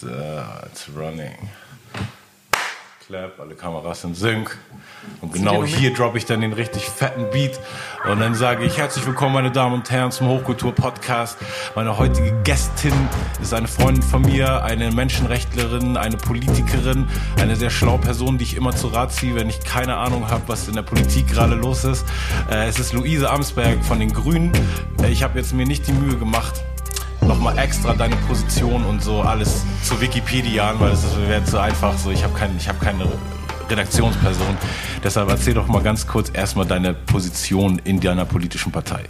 So, it's running. Clap, alle Kameras sind Sync. Und genau hier droppe ich dann den richtig fetten Beat. Und dann sage ich herzlich willkommen, meine Damen und Herren, zum Hochkultur-Podcast. Meine heutige Gästin ist eine Freundin von mir, eine Menschenrechtlerin, eine Politikerin, eine sehr schlaue Person, die ich immer zu Rat ziehe, wenn ich keine Ahnung habe, was in der Politik gerade los ist. Äh, es ist Luise Amsberg von den Grünen. Äh, ich habe jetzt mir nicht die Mühe gemacht, nochmal extra deine Position und so alles zu Wikipedia an, weil es wäre zu einfach. So, ich habe kein, ich hab keine Redaktionsperson. Deshalb erzähl doch mal ganz kurz erstmal deine Position in deiner politischen Partei.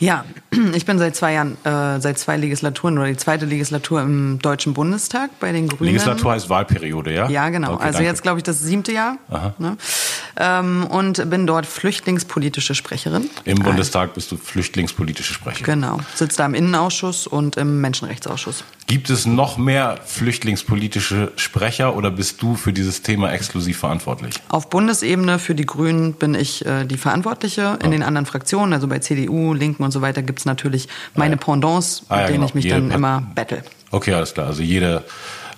Ja, ich bin seit zwei Jahren, äh, seit zwei Legislaturen oder die zweite Legislatur im Deutschen Bundestag bei den Grünen. Legislatur heißt Wahlperiode, ja? Ja, genau. Okay, also danke. jetzt glaube ich das siebte Jahr. Ne? Ähm, und bin dort flüchtlingspolitische Sprecherin. Im Bundestag bist du flüchtlingspolitische Sprecherin. Genau. Sitzt da im Innenausschuss und im Menschenrechtsausschuss. Gibt es noch mehr flüchtlingspolitische Sprecher oder bist du für dieses Thema exklusiv verantwortlich? Auf Bundesebene für die Grünen bin ich äh, die Verantwortliche. In den anderen Fraktionen, also bei CDU, Linken und so weiter, gibt es natürlich meine Pendants, ah, ja, mit denen genau. ich mich Jede dann immer battle. Okay, alles klar. Also jede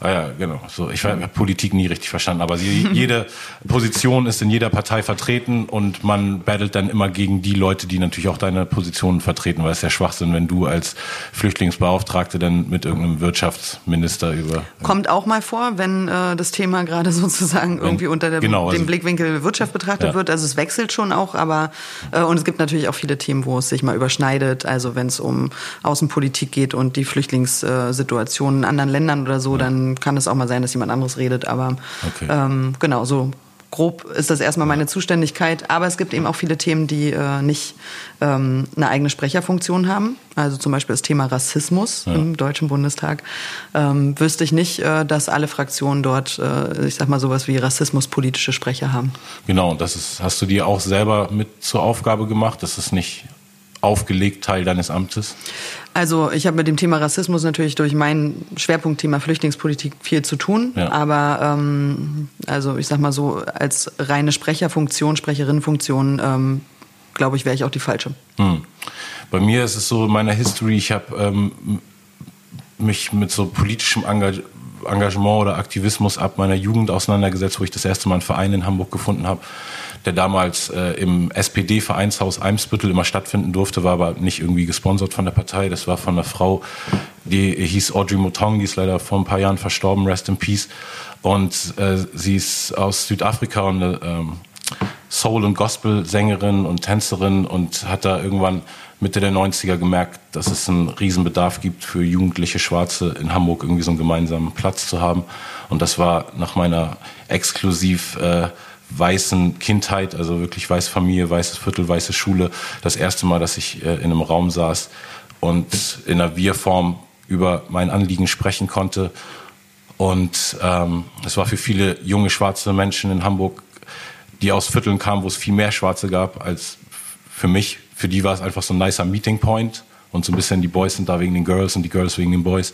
Ah ja, genau. So, ich habe Politik nie richtig verstanden, aber sie, jede Position ist in jeder Partei vertreten und man battelt dann immer gegen die Leute, die natürlich auch deine Positionen vertreten, weil es ja Schwachsinn, wenn du als Flüchtlingsbeauftragte dann mit irgendeinem Wirtschaftsminister über. Kommt auch mal vor, wenn äh, das Thema gerade sozusagen irgendwie unter der, genau, dem also, Blickwinkel Wirtschaft betrachtet ja. wird. Also es wechselt schon auch, aber äh, und es gibt natürlich auch viele Themen, wo es sich mal überschneidet. Also wenn es um Außenpolitik geht und die Flüchtlingssituation in anderen Ländern oder so, ja. dann kann es auch mal sein, dass jemand anderes redet. Aber okay. ähm, genau, so grob ist das erstmal meine Zuständigkeit. Aber es gibt eben auch viele Themen, die äh, nicht ähm, eine eigene Sprecherfunktion haben. Also zum Beispiel das Thema Rassismus ja. im Deutschen Bundestag. Ähm, wüsste ich nicht, äh, dass alle Fraktionen dort, äh, ich sag mal, sowas wie rassismuspolitische Sprecher haben. Genau, und das ist, hast du dir auch selber mit zur Aufgabe gemacht? Das ist nicht aufgelegt Teil deines Amtes? Also ich habe mit dem Thema Rassismus natürlich durch mein Schwerpunktthema Flüchtlingspolitik viel zu tun. Ja. Aber ähm, also ich sag mal so, als reine Sprecherfunktion, Sprecherinnenfunktion, ähm, glaube ich, wäre ich auch die falsche. Hm. Bei mir ist es so in meiner History, ich habe ähm, mich mit so politischem Engagement oder Aktivismus ab meiner Jugend auseinandergesetzt, wo ich das erste Mal einen Verein in Hamburg gefunden habe der damals äh, im SPD-Vereinshaus Eimsbüttel immer stattfinden durfte, war aber nicht irgendwie gesponsert von der Partei. Das war von einer Frau, die hieß Audrey Motong, die ist leider vor ein paar Jahren verstorben, rest in peace. Und äh, sie ist aus Südafrika und eine ähm, Soul- und Gospel-Sängerin und Tänzerin und hat da irgendwann Mitte der 90er gemerkt, dass es einen Riesenbedarf gibt für jugendliche Schwarze in Hamburg irgendwie so einen gemeinsamen Platz zu haben. Und das war nach meiner exklusiv äh, weißen Kindheit, also wirklich weiße Familie, weißes Viertel, weiße Schule, das erste Mal, dass ich äh, in einem Raum saß und in einer Wir-Form über mein Anliegen sprechen konnte. Und ähm, es war für viele junge schwarze Menschen in Hamburg, die aus Vierteln kamen, wo es viel mehr Schwarze gab als für mich. Für die war es einfach so ein nicer Meeting Point und so ein bisschen die Boys sind da wegen den Girls und die Girls wegen den Boys.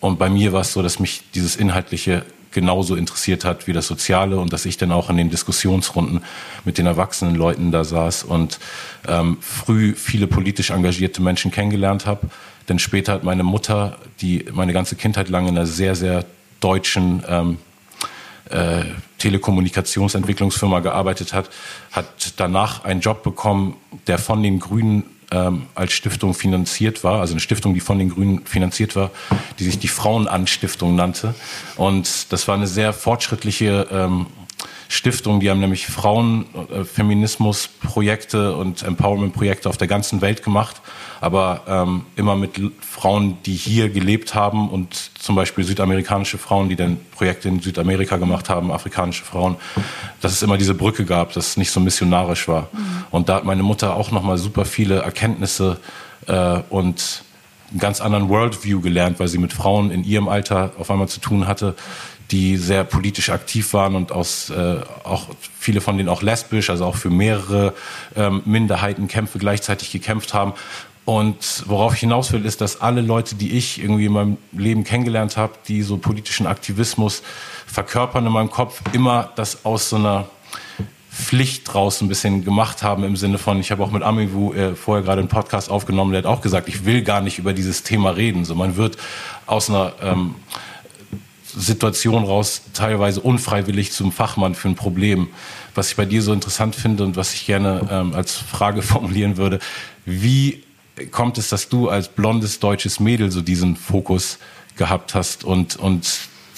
Und bei mir war es so, dass mich dieses Inhaltliche genauso interessiert hat wie das Soziale und dass ich dann auch in den Diskussionsrunden mit den erwachsenen Leuten da saß und ähm, früh viele politisch engagierte Menschen kennengelernt habe. Denn später hat meine Mutter, die meine ganze Kindheit lang in einer sehr, sehr deutschen ähm, äh, Telekommunikationsentwicklungsfirma gearbeitet hat, hat danach einen Job bekommen, der von den Grünen ähm, als Stiftung finanziert war, also eine Stiftung, die von den Grünen finanziert war, die sich die Frauenanstiftung nannte. Und das war eine sehr fortschrittliche ähm, Stiftung, die haben nämlich Frauen, äh, Feminismusprojekte und Empowerment-Projekte auf der ganzen Welt gemacht, aber ähm, immer mit Frauen, die hier gelebt haben und zum Beispiel südamerikanische Frauen, die dann Projekte in Südamerika gemacht haben, afrikanische Frauen, dass es immer diese Brücke gab, dass es nicht so missionarisch war. Mhm. Und da hat meine Mutter auch nochmal super viele Erkenntnisse äh, und einen ganz anderen Worldview gelernt, weil sie mit Frauen in ihrem Alter auf einmal zu tun hatte, die sehr politisch aktiv waren und aus äh, auch viele von denen auch lesbisch, also auch für mehrere ähm, Minderheitenkämpfe gleichzeitig gekämpft haben. Und worauf ich hinaus will, ist, dass alle Leute, die ich irgendwie in meinem Leben kennengelernt habe, die so politischen Aktivismus verkörpern in meinem Kopf, immer das aus so einer Pflicht draus ein bisschen gemacht haben im Sinne von, ich habe auch mit Amivu äh, vorher gerade einen Podcast aufgenommen, der hat auch gesagt, ich will gar nicht über dieses Thema reden. So man wird aus einer ähm, Situation raus teilweise unfreiwillig zum Fachmann für ein Problem. Was ich bei dir so interessant finde und was ich gerne ähm, als Frage formulieren würde, wie kommt es, dass du als blondes deutsches Mädel so diesen Fokus gehabt hast und, und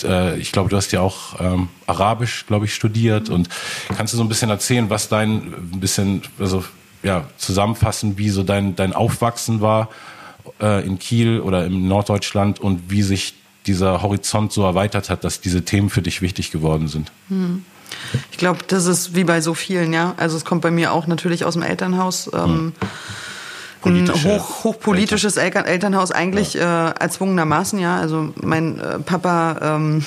äh, ich glaube, du hast ja auch ähm, Arabisch, glaube ich, studiert und kannst du so ein bisschen erzählen, was dein ein bisschen, also ja, zusammenfassen, wie so dein, dein Aufwachsen war äh, in Kiel oder im Norddeutschland und wie sich dieser Horizont so erweitert hat, dass diese Themen für dich wichtig geworden sind? Hm. Ich glaube, das ist wie bei so vielen, ja. Also es kommt bei mir auch natürlich aus dem Elternhaus. Ähm, hm ein hoch, hochpolitisches Eltern Elternhaus eigentlich ja. äh, erzwungenermaßen, ja. Also mein äh, Papa ähm,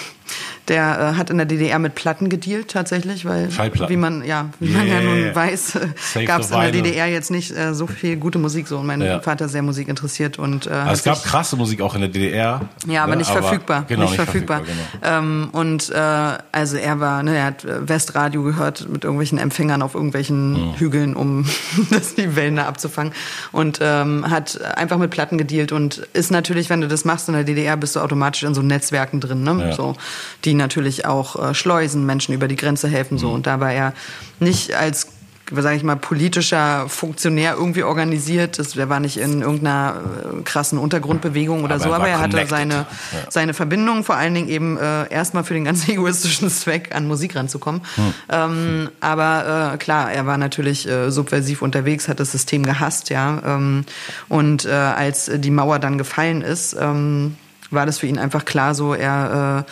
der äh, hat in der DDR mit Platten gedealt tatsächlich, weil wie man ja wie yeah. man ja nun weiß, äh, gab es in der DDR jetzt nicht äh, so viel gute Musik so und mein ja. Vater sehr Musik interessiert und äh, also es gab krasse Musik auch in der DDR. Ja, aber ne? nicht aber verfügbar, genau, nicht, nicht verfügbar. verfügbar genau. ähm, und äh, also er war, ne, er hat äh, Westradio gehört mit irgendwelchen Empfängern auf irgendwelchen mhm. Hügeln, um das die Wellen da abzufangen und ähm, hat einfach mit Platten gedealt und ist natürlich, wenn du das machst in der DDR, bist du automatisch in so Netzwerken drin, ne? Ja. So die natürlich auch äh, schleusen, Menschen über die Grenze helfen so. Mhm. Und da war er nicht als sage ich mal, politischer Funktionär irgendwie organisiert. Das, der war nicht in irgendeiner äh, krassen Untergrundbewegung oder aber so, er aber er hatte seine, ja. seine Verbindung, vor allen Dingen eben äh, erstmal für den ganz egoistischen Zweck an Musik ranzukommen. Hm. Ähm, aber äh, klar, er war natürlich äh, subversiv unterwegs, hat das System gehasst, ja. Ähm, und äh, als die Mauer dann gefallen ist, ähm, war das für ihn einfach klar so, er,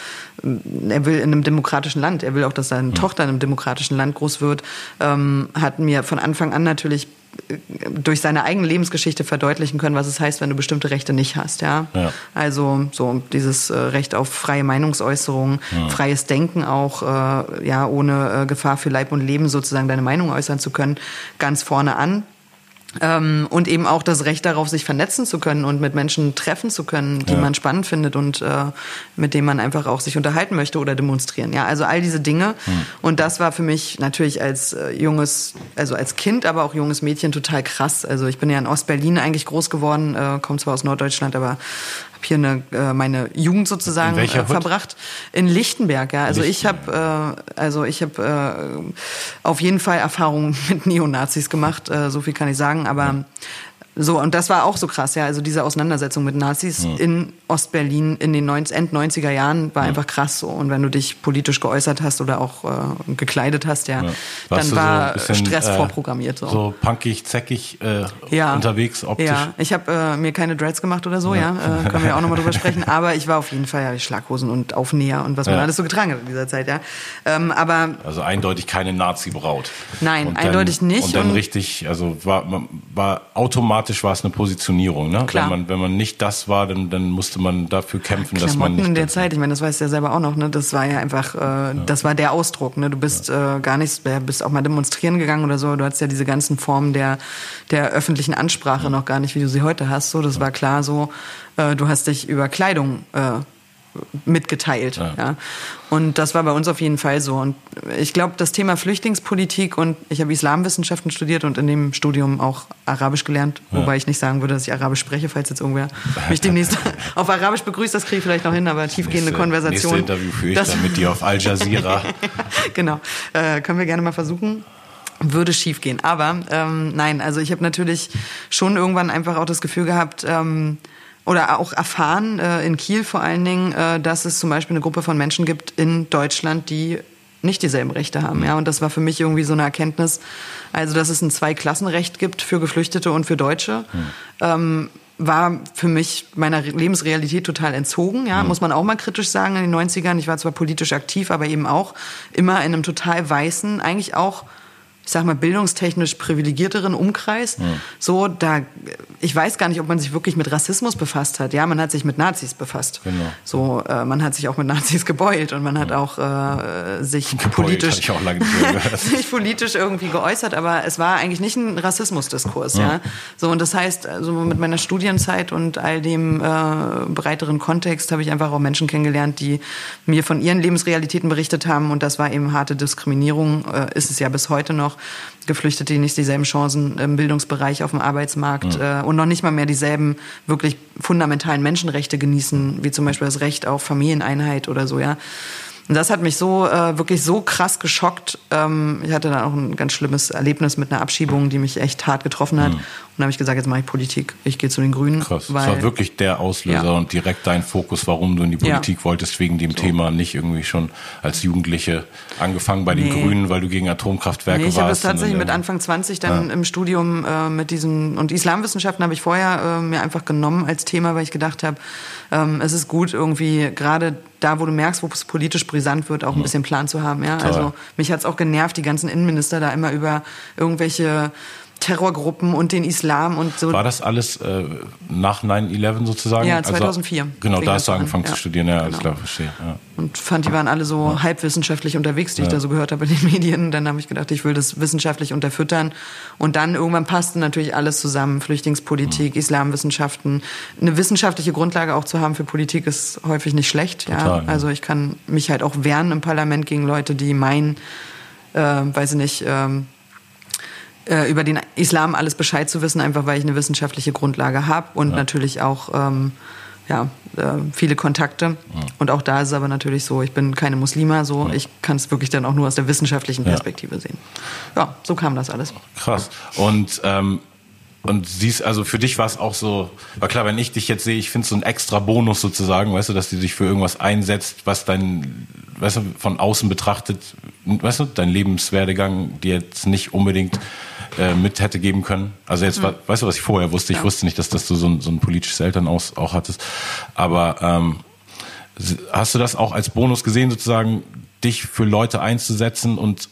äh, er will in einem demokratischen Land, er will auch, dass seine mhm. Tochter in einem demokratischen Land groß wird, ähm, hat mir von Anfang an natürlich äh, durch seine eigene Lebensgeschichte verdeutlichen können, was es heißt, wenn du bestimmte Rechte nicht hast, ja. ja. Also so dieses äh, Recht auf freie Meinungsäußerung, ja. freies Denken auch, äh, ja, ohne äh, Gefahr für Leib und Leben sozusagen deine Meinung äußern zu können, ganz vorne an. Ähm, und eben auch das Recht darauf, sich vernetzen zu können und mit Menschen treffen zu können, die ja. man spannend findet und äh, mit denen man einfach auch sich unterhalten möchte oder demonstrieren. Ja, also all diese Dinge. Mhm. Und das war für mich natürlich als äh, junges, also als Kind, aber auch junges Mädchen total krass. Also ich bin ja in Ostberlin eigentlich groß geworden, äh, komme zwar aus Norddeutschland, aber hier eine, äh, meine Jugend sozusagen äh, verbracht in Lichtenberg. Ja, also Lichtenberg. ich habe äh, also ich habe äh, auf jeden Fall Erfahrungen mit Neonazis gemacht. Äh, so viel kann ich sagen. Aber. So, und das war auch so krass, ja. Also diese Auseinandersetzung mit Nazis ja. in Ostberlin in den 90, End 90er Jahren war ja. einfach krass so. Und wenn du dich politisch geäußert hast oder auch äh, gekleidet hast, ja, ja. dann war so bisschen, Stress äh, vorprogrammiert. So, so punkig, zäckig äh, unterwegs optisch. Ja, ich habe äh, mir keine Dreads gemacht oder so, ja. Äh, können wir ja auch nochmal drüber sprechen. Aber ich war auf jeden Fall ja Schlaghosen und Aufnäher und was man alles so getragen hat in dieser Zeit, ja. Ähm, aber also eindeutig keine Nazi-Braut. Nein, und eindeutig dann, nicht. Und dann und richtig, also war, war automatisch automatisch war es eine Positionierung. Ne? Klar. Wenn, man, wenn man nicht das war, dann, dann musste man dafür kämpfen, Klamotten dass man nicht in der Zeit, ich meine, das weißt du ja selber auch noch, ne? das war ja einfach, äh, ja. das war der Ausdruck. Ne? Du bist ja. äh, gar nicht, bist auch mal demonstrieren gegangen oder so, du hattest ja diese ganzen Formen der, der öffentlichen Ansprache noch gar nicht, wie du sie heute hast. So, das war klar so, äh, du hast dich über Kleidung äh, mitgeteilt. Ja. ja. Und das war bei uns auf jeden Fall so. Und ich glaube, das Thema Flüchtlingspolitik und ich habe Islamwissenschaften studiert und in dem Studium auch Arabisch gelernt, ja. wobei ich nicht sagen würde, dass ich Arabisch spreche, falls jetzt irgendwer mich demnächst auf Arabisch begrüßt, das kriege ich vielleicht noch hin, aber tiefgehende nächste, Konversation. Nächste Interview führe ich das, dann mit dir auf Al Jazeera. genau, äh, können wir gerne mal versuchen würde schief gehen. Aber ähm, nein, also ich habe natürlich schon irgendwann einfach auch das Gefühl gehabt, ähm, oder auch erfahren, äh, in Kiel vor allen Dingen, äh, dass es zum Beispiel eine Gruppe von Menschen gibt in Deutschland, die nicht dieselben Rechte haben. Ja, und das war für mich irgendwie so eine Erkenntnis, also dass es ein Zweiklassenrecht gibt für Geflüchtete und für Deutsche. Mhm. Ähm, war für mich meiner Lebensrealität total entzogen, ja, mhm. muss man auch mal kritisch sagen in den 90ern. Ich war zwar politisch aktiv, aber eben auch immer in einem total weißen, eigentlich auch ich sag mal, bildungstechnisch privilegierteren Umkreis. Ja. So, da, ich weiß gar nicht, ob man sich wirklich mit Rassismus befasst hat. Ja, man hat sich mit Nazis befasst. Genau. So, äh, man hat sich auch mit Nazis gebeult und man hat ja. auch äh, sich gebeult, politisch, ich auch lange sich politisch irgendwie geäußert, aber es war eigentlich nicht ein Rassismusdiskurs. Ja. ja. So, und das heißt, also mit meiner Studienzeit und all dem äh, breiteren Kontext habe ich einfach auch Menschen kennengelernt, die mir von ihren Lebensrealitäten berichtet haben und das war eben harte Diskriminierung, äh, ist es ja bis heute noch noch Geflüchtete, die nicht dieselben Chancen im Bildungsbereich auf dem Arbeitsmarkt ja. äh, und noch nicht mal mehr dieselben wirklich fundamentalen Menschenrechte genießen, wie zum Beispiel das Recht auf Familieneinheit oder so, ja. Und das hat mich so äh, wirklich so krass geschockt. Ähm, ich hatte dann auch ein ganz schlimmes Erlebnis mit einer Abschiebung, die mich echt hart getroffen hat. Mhm. Und dann habe ich gesagt, jetzt mache ich Politik. Ich gehe zu den Grünen. Krass. Weil, das war wirklich der Auslöser ja. und direkt dein Fokus, warum du in die Politik ja. wolltest, wegen dem so. Thema, nicht irgendwie schon als Jugendliche angefangen bei den nee. Grünen, weil du gegen Atomkraftwerke nee, ich warst. Ich habe es tatsächlich mit Anfang 20 dann ja. im Studium äh, mit diesen und Islamwissenschaften habe ich vorher äh, mir einfach genommen als Thema, weil ich gedacht habe, ähm, es ist gut irgendwie gerade da, wo du merkst, wo es politisch brisant wird, auch ein bisschen Plan zu haben. Ja? Also mich hat es auch genervt, die ganzen Innenminister da immer über irgendwelche Terrorgruppen und den Islam und so. War das alles äh, nach 9-11 sozusagen? Ja, 2004. Also, genau, da hast du angefangen ja. zu studieren, ja, alles genau. klar, verstehe. Ja. Und fand, die waren alle so ja. halbwissenschaftlich unterwegs, die ich da so gehört habe in den Medien. Dann habe ich gedacht, ich will das wissenschaftlich unterfüttern. Und dann irgendwann passte natürlich alles zusammen. Flüchtlingspolitik, Islamwissenschaften. Eine wissenschaftliche Grundlage auch zu haben für Politik ist häufig nicht schlecht. Total, ja. Also ich kann mich halt auch wehren im Parlament gegen Leute, die meinen, äh, weiß ich nicht, ähm, äh, über den Islam alles Bescheid zu wissen, einfach weil ich eine wissenschaftliche Grundlage habe und ja. natürlich auch ähm, ja, äh, viele Kontakte. Ja. Und auch da ist es aber natürlich so, ich bin keine Muslima, so ja. ich kann es wirklich dann auch nur aus der wissenschaftlichen Perspektive sehen. Ja, so kam das alles. Krass. Und ähm, und siehst, also für dich war es auch so, war klar, wenn ich dich jetzt sehe, ich finde so ein extra Bonus sozusagen, weißt du, dass du dich für irgendwas einsetzt, was dein, weißt du, von außen betrachtet, weißt du, dein Lebenswerdegang dir jetzt nicht unbedingt äh, mit hätte geben können. Also jetzt, mhm. weißt du, was ich vorher wusste? Ich ja. wusste nicht, dass, dass du so ein, so ein politisches Elternhaus auch hattest. Aber ähm, hast du das auch als Bonus gesehen, sozusagen, dich für Leute einzusetzen und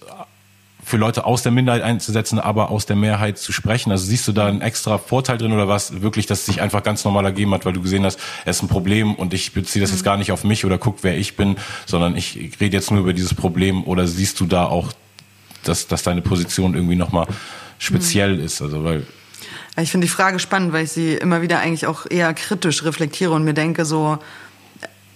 für Leute aus der Minderheit einzusetzen, aber aus der Mehrheit zu sprechen? Also siehst du da einen extra Vorteil drin oder was wirklich, dass es sich einfach ganz normal ergeben hat, weil du gesehen hast, es ist ein Problem und ich beziehe das jetzt mhm. gar nicht auf mich oder guck, wer ich bin, sondern ich rede jetzt nur über dieses Problem oder siehst du da auch, dass, dass deine Position irgendwie nochmal speziell mhm. ist. Also weil ich finde die Frage spannend, weil ich sie immer wieder eigentlich auch eher kritisch reflektiere und mir denke so,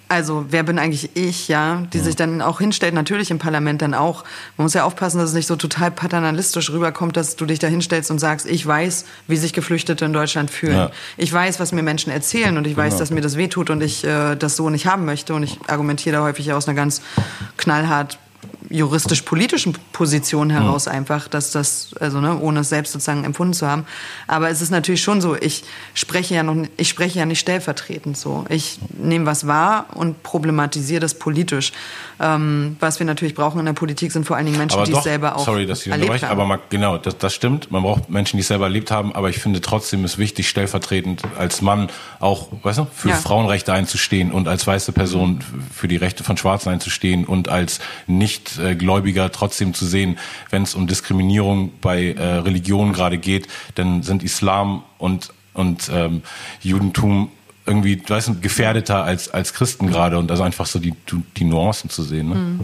also wer bin eigentlich ich, ja, die ja. sich dann auch hinstellt, natürlich im Parlament dann auch. Man muss ja aufpassen, dass es nicht so total paternalistisch rüberkommt, dass du dich da hinstellst und sagst, ich weiß, wie sich Geflüchtete in Deutschland fühlen. Ja. Ich weiß, was mir Menschen erzählen und ich weiß, genau. dass mir das wehtut und ich äh, das so nicht haben möchte. Und ich argumentiere da häufig aus einer ganz knallhart juristisch-politischen Position heraus mhm. einfach, dass das, also ne, ohne es selbst sozusagen empfunden zu haben. Aber es ist natürlich schon so, ich spreche ja noch, ich spreche ja nicht stellvertretend so. Ich nehme was wahr und problematisiere das politisch. Ähm, was wir natürlich brauchen in der Politik sind vor allen Dingen Menschen, aber die doch, es selber auch sorry, dass ich erlebt haben. Aber man, genau, das, das stimmt. Man braucht Menschen, die es selber erlebt haben. Aber ich finde trotzdem ist wichtig, stellvertretend als Mann auch, weißt du, für ja. Frauenrechte einzustehen und als weiße Person für die Rechte von Schwarzen einzustehen und als nicht Gläubiger trotzdem zu sehen, wenn es um Diskriminierung bei äh, Religionen gerade geht, dann sind Islam und und ähm, Judentum irgendwie, weißt du, gefährdeter als, als Christen gerade und also einfach so die, die Nuancen zu sehen. Ne? Mhm.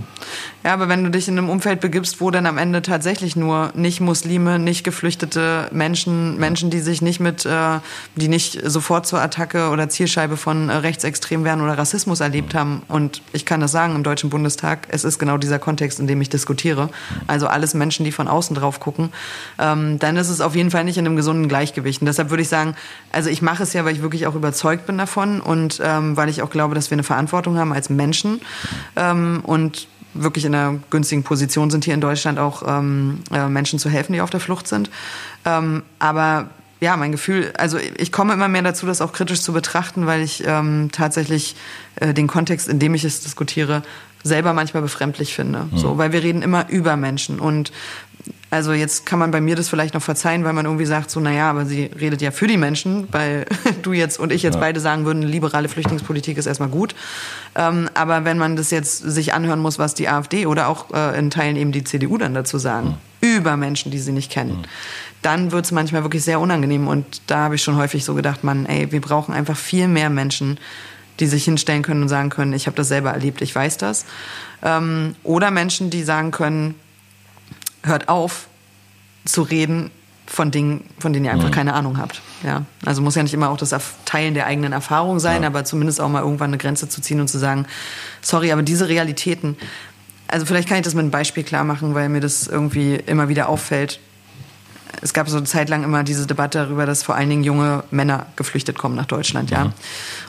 Ja, aber wenn du dich in einem Umfeld begibst, wo dann am Ende tatsächlich nur nicht Muslime, nicht geflüchtete Menschen, Menschen, die sich nicht mit, äh, die nicht sofort zur Attacke oder Zielscheibe von äh, Rechtsextrem werden oder Rassismus erlebt haben. Und ich kann das sagen im Deutschen Bundestag, es ist genau dieser Kontext, in dem ich diskutiere. Also alles Menschen, die von außen drauf gucken. Ähm, dann ist es auf jeden Fall nicht in einem gesunden Gleichgewicht. Und deshalb würde ich sagen, also ich mache es ja, weil ich wirklich auch überzeugt bin davon und ähm, weil ich auch glaube, dass wir eine Verantwortung haben als Menschen. Ähm, und wirklich in einer günstigen Position sind, hier in Deutschland auch ähm, äh, Menschen zu helfen, die auf der Flucht sind. Ähm, aber ja, mein Gefühl, also ich komme immer mehr dazu, das auch kritisch zu betrachten, weil ich ähm, tatsächlich äh, den Kontext, in dem ich es diskutiere, selber manchmal befremdlich finde. Mhm. So, weil wir reden immer über Menschen und also jetzt kann man bei mir das vielleicht noch verzeihen, weil man irgendwie sagt, so, naja, aber sie redet ja für die Menschen, weil du jetzt und ich jetzt ja. beide sagen würden, liberale Flüchtlingspolitik ist erstmal gut. Ähm, aber wenn man das jetzt sich anhören muss, was die AfD oder auch äh, in Teilen eben die CDU dann dazu sagen, mhm. über Menschen, die sie nicht kennen, mhm. dann wird es manchmal wirklich sehr unangenehm. Und da habe ich schon häufig so gedacht, man, ey, wir brauchen einfach viel mehr Menschen, die sich hinstellen können und sagen können, ich habe das selber erlebt, ich weiß das. Ähm, oder Menschen, die sagen können, hört auf zu reden von Dingen, von denen ihr einfach mhm. keine Ahnung habt. Ja, also muss ja nicht immer auch das Teilen der eigenen Erfahrung sein, ja. aber zumindest auch mal irgendwann eine Grenze zu ziehen und zu sagen, sorry, aber diese Realitäten, also vielleicht kann ich das mit einem Beispiel klar machen, weil mir das irgendwie immer wieder auffällt. Es gab so eine Zeit lang immer diese Debatte darüber, dass vor allen Dingen junge Männer geflüchtet kommen nach Deutschland, ja. Mhm.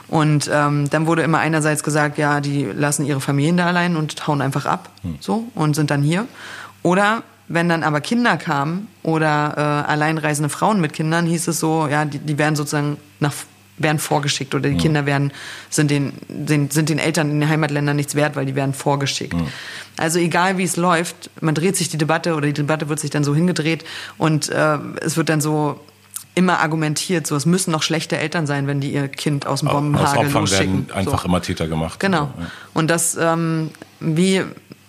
Und ähm, dann wurde immer einerseits gesagt, ja, die lassen ihre Familien da allein und hauen einfach ab, mhm. so und sind dann hier. Oder wenn dann aber Kinder kamen oder äh, alleinreisende Frauen mit Kindern, hieß es so, ja, die, die werden sozusagen nach werden vorgeschickt oder die mhm. Kinder werden sind den, den sind den Eltern in den Heimatländern nichts wert, weil die werden vorgeschickt. Mhm. Also egal wie es läuft, man dreht sich die Debatte oder die Debatte wird sich dann so hingedreht und äh, es wird dann so immer argumentiert, so es müssen noch schlechte Eltern sein, wenn die ihr Kind aus dem Bombenhagel aus losschicken. Werden einfach so. immer Täter gemacht. Genau. Ja. Und das ähm, wie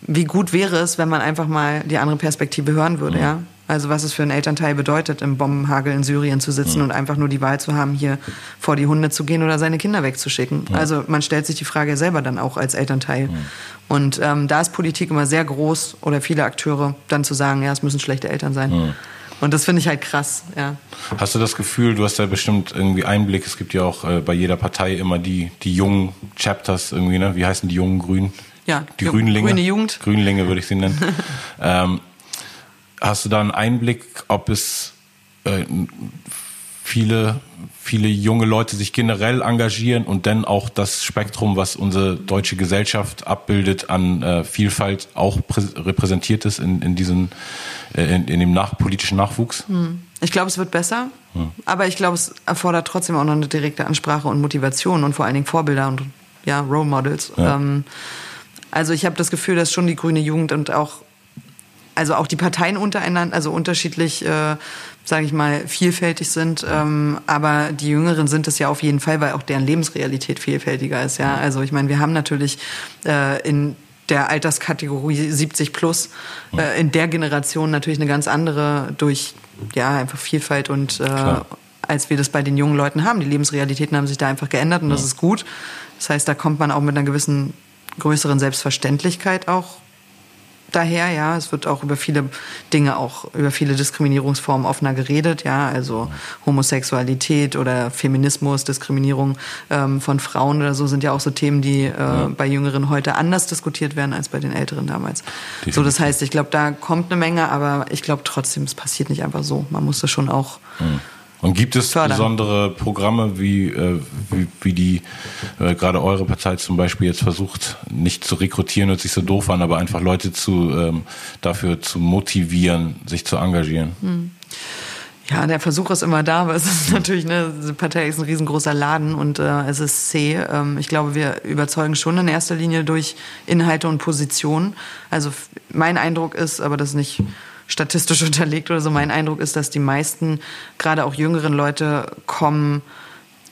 wie gut wäre es, wenn man einfach mal die andere Perspektive hören würde, mhm. ja? Also was es für einen Elternteil bedeutet, im Bombenhagel in Syrien zu sitzen mhm. und einfach nur die Wahl zu haben, hier vor die Hunde zu gehen oder seine Kinder wegzuschicken. Mhm. Also man stellt sich die Frage selber dann auch als Elternteil. Mhm. Und ähm, da ist Politik immer sehr groß oder viele Akteure dann zu sagen, ja, es müssen schlechte Eltern sein. Und das finde ich halt krass, ja. Hast du das Gefühl, du hast da bestimmt irgendwie Einblick, es gibt ja auch äh, bei jeder Partei immer die, die jungen Chapters irgendwie, ne? Wie heißen die jungen Grünen? Ja, die Grünlinge. Grüne Jugend. Grünlinge würde ich sie nennen. ähm, hast du da einen Einblick, ob es äh, viele, viele junge Leute sich generell engagieren und dann auch das Spektrum, was unsere deutsche Gesellschaft abbildet, an äh, Vielfalt auch repräsentiert ist in, in, diesen, äh, in, in dem nach politischen Nachwuchs? Hm. Ich glaube, es wird besser, hm. aber ich glaube, es erfordert trotzdem auch noch eine direkte Ansprache und Motivation und vor allen Dingen Vorbilder und ja, Role Models. Ja. Ähm, also ich habe das Gefühl, dass schon die grüne Jugend und auch also auch die Parteien untereinander, also unterschiedlich, äh, sage ich mal, vielfältig sind. Ähm, aber die Jüngeren sind es ja auf jeden Fall, weil auch deren Lebensrealität vielfältiger ist. Ja, also ich meine, wir haben natürlich äh, in der Alterskategorie 70 plus äh, in der Generation natürlich eine ganz andere durch ja einfach Vielfalt und äh, als wir das bei den jungen Leuten haben. Die Lebensrealitäten haben sich da einfach geändert und das ist gut. Das heißt, da kommt man auch mit einer gewissen größeren Selbstverständlichkeit auch daher, ja. Es wird auch über viele Dinge, auch über viele Diskriminierungsformen offener geredet, ja. Also Homosexualität oder Feminismus, Diskriminierung ähm, von Frauen oder so sind ja auch so Themen, die äh, ja. bei Jüngeren heute anders diskutiert werden als bei den Älteren damals. Definitiv. So, das heißt, ich glaube, da kommt eine Menge, aber ich glaube trotzdem, es passiert nicht einfach so. Man muss das schon auch mhm. Und gibt es fördern. besondere Programme, wie, äh, wie, wie die äh, gerade eure Partei zum Beispiel jetzt versucht, nicht zu rekrutieren, hört sich so doof an, aber einfach Leute zu ähm, dafür zu motivieren, sich zu engagieren? Hm. Ja, der Versuch ist immer da, aber es ist natürlich, ne, die Partei ist ein riesengroßer Laden und äh, es ist zäh. Ähm, ich glaube, wir überzeugen schon in erster Linie durch Inhalte und Positionen. Also mein Eindruck ist, aber das nicht statistisch unterlegt oder so. Mein Eindruck ist, dass die meisten, gerade auch jüngeren Leute, kommen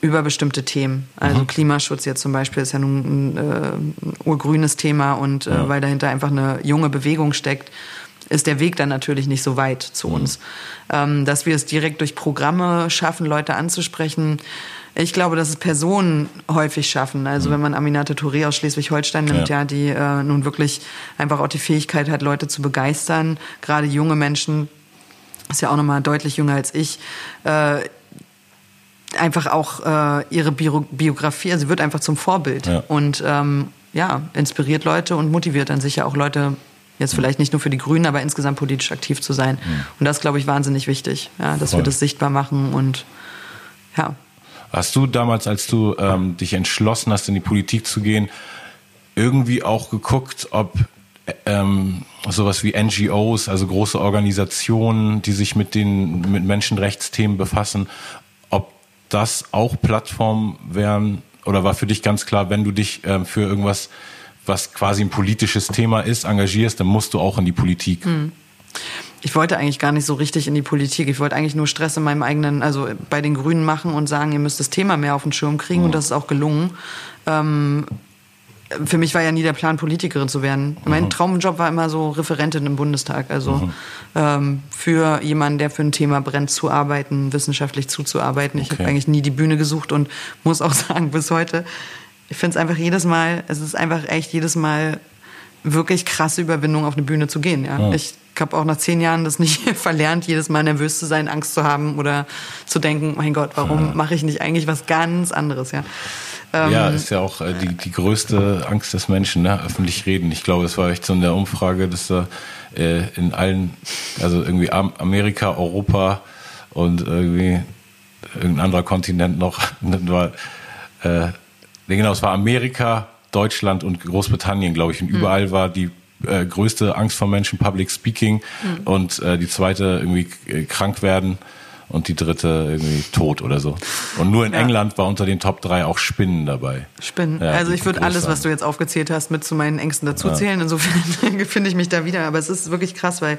über bestimmte Themen. Also mhm. Klimaschutz jetzt zum Beispiel ist ja nun ein, äh, ein urgrünes Thema und äh, ja. weil dahinter einfach eine junge Bewegung steckt, ist der Weg dann natürlich nicht so weit zu mhm. uns. Ähm, dass wir es direkt durch Programme schaffen, Leute anzusprechen, ich glaube, dass es Personen häufig schaffen. Also wenn man Aminata Touré aus Schleswig-Holstein nimmt, ja, ja die äh, nun wirklich einfach auch die Fähigkeit hat, Leute zu begeistern, gerade junge Menschen, ist ja auch nochmal deutlich jünger als ich, äh, einfach auch äh, ihre Bio Biografie, also sie wird einfach zum Vorbild ja. und ähm, ja, inspiriert Leute und motiviert dann sicher auch Leute, jetzt vielleicht nicht nur für die Grünen, aber insgesamt politisch aktiv zu sein. Mhm. Und das, glaube ich, wahnsinnig wichtig, ja, dass Voll. wir das sichtbar machen und ja. Hast du damals, als du ähm, dich entschlossen hast, in die Politik zu gehen, irgendwie auch geguckt, ob ähm, sowas wie NGOs, also große Organisationen, die sich mit den mit Menschenrechtsthemen befassen, ob das auch Plattformen wären oder war für dich ganz klar, wenn du dich ähm, für irgendwas, was quasi ein politisches Thema ist, engagierst, dann musst du auch in die Politik. Hm ich wollte eigentlich gar nicht so richtig in die Politik. Ich wollte eigentlich nur Stress in meinem eigenen, also bei den Grünen machen und sagen, ihr müsst das Thema mehr auf den Schirm kriegen mhm. und das ist auch gelungen. Ähm, für mich war ja nie der Plan, Politikerin zu werden. Mhm. Mein Traumjob war immer so Referentin im Bundestag. Also mhm. ähm, für jemanden, der für ein Thema brennt, zu arbeiten, wissenschaftlich zuzuarbeiten. Ich okay. habe eigentlich nie die Bühne gesucht und muss auch sagen, bis heute, ich finde es einfach jedes Mal, es ist einfach echt jedes Mal wirklich krasse Überwindung, auf eine Bühne zu gehen. Ja. Ich habe auch nach zehn Jahren das nicht verlernt, jedes Mal nervös zu sein, Angst zu haben oder zu denken, mein Gott, warum ja. mache ich nicht eigentlich was ganz anderes, ja. Ähm, ja, ist ja auch äh, die, die größte Angst des Menschen, ne? öffentlich reden. Ich glaube, es war echt so in der Umfrage, dass da äh, in allen, also irgendwie Amerika, Europa und irgendwie irgendein anderer Kontinent noch, war, äh, genau, es war Amerika, Deutschland und Großbritannien, glaube ich, und hm. überall war die äh, größte Angst vor Menschen Public Speaking mhm. und äh, die zweite irgendwie äh, krank werden und die dritte irgendwie tot oder so. Und nur in ja. England war unter den Top 3 auch Spinnen dabei. Spinnen. Ja, also ich würde alles, was du jetzt aufgezählt hast, mit zu meinen Ängsten dazuzählen. Ja. Insofern finde ich mich da wieder. Aber es ist wirklich krass, weil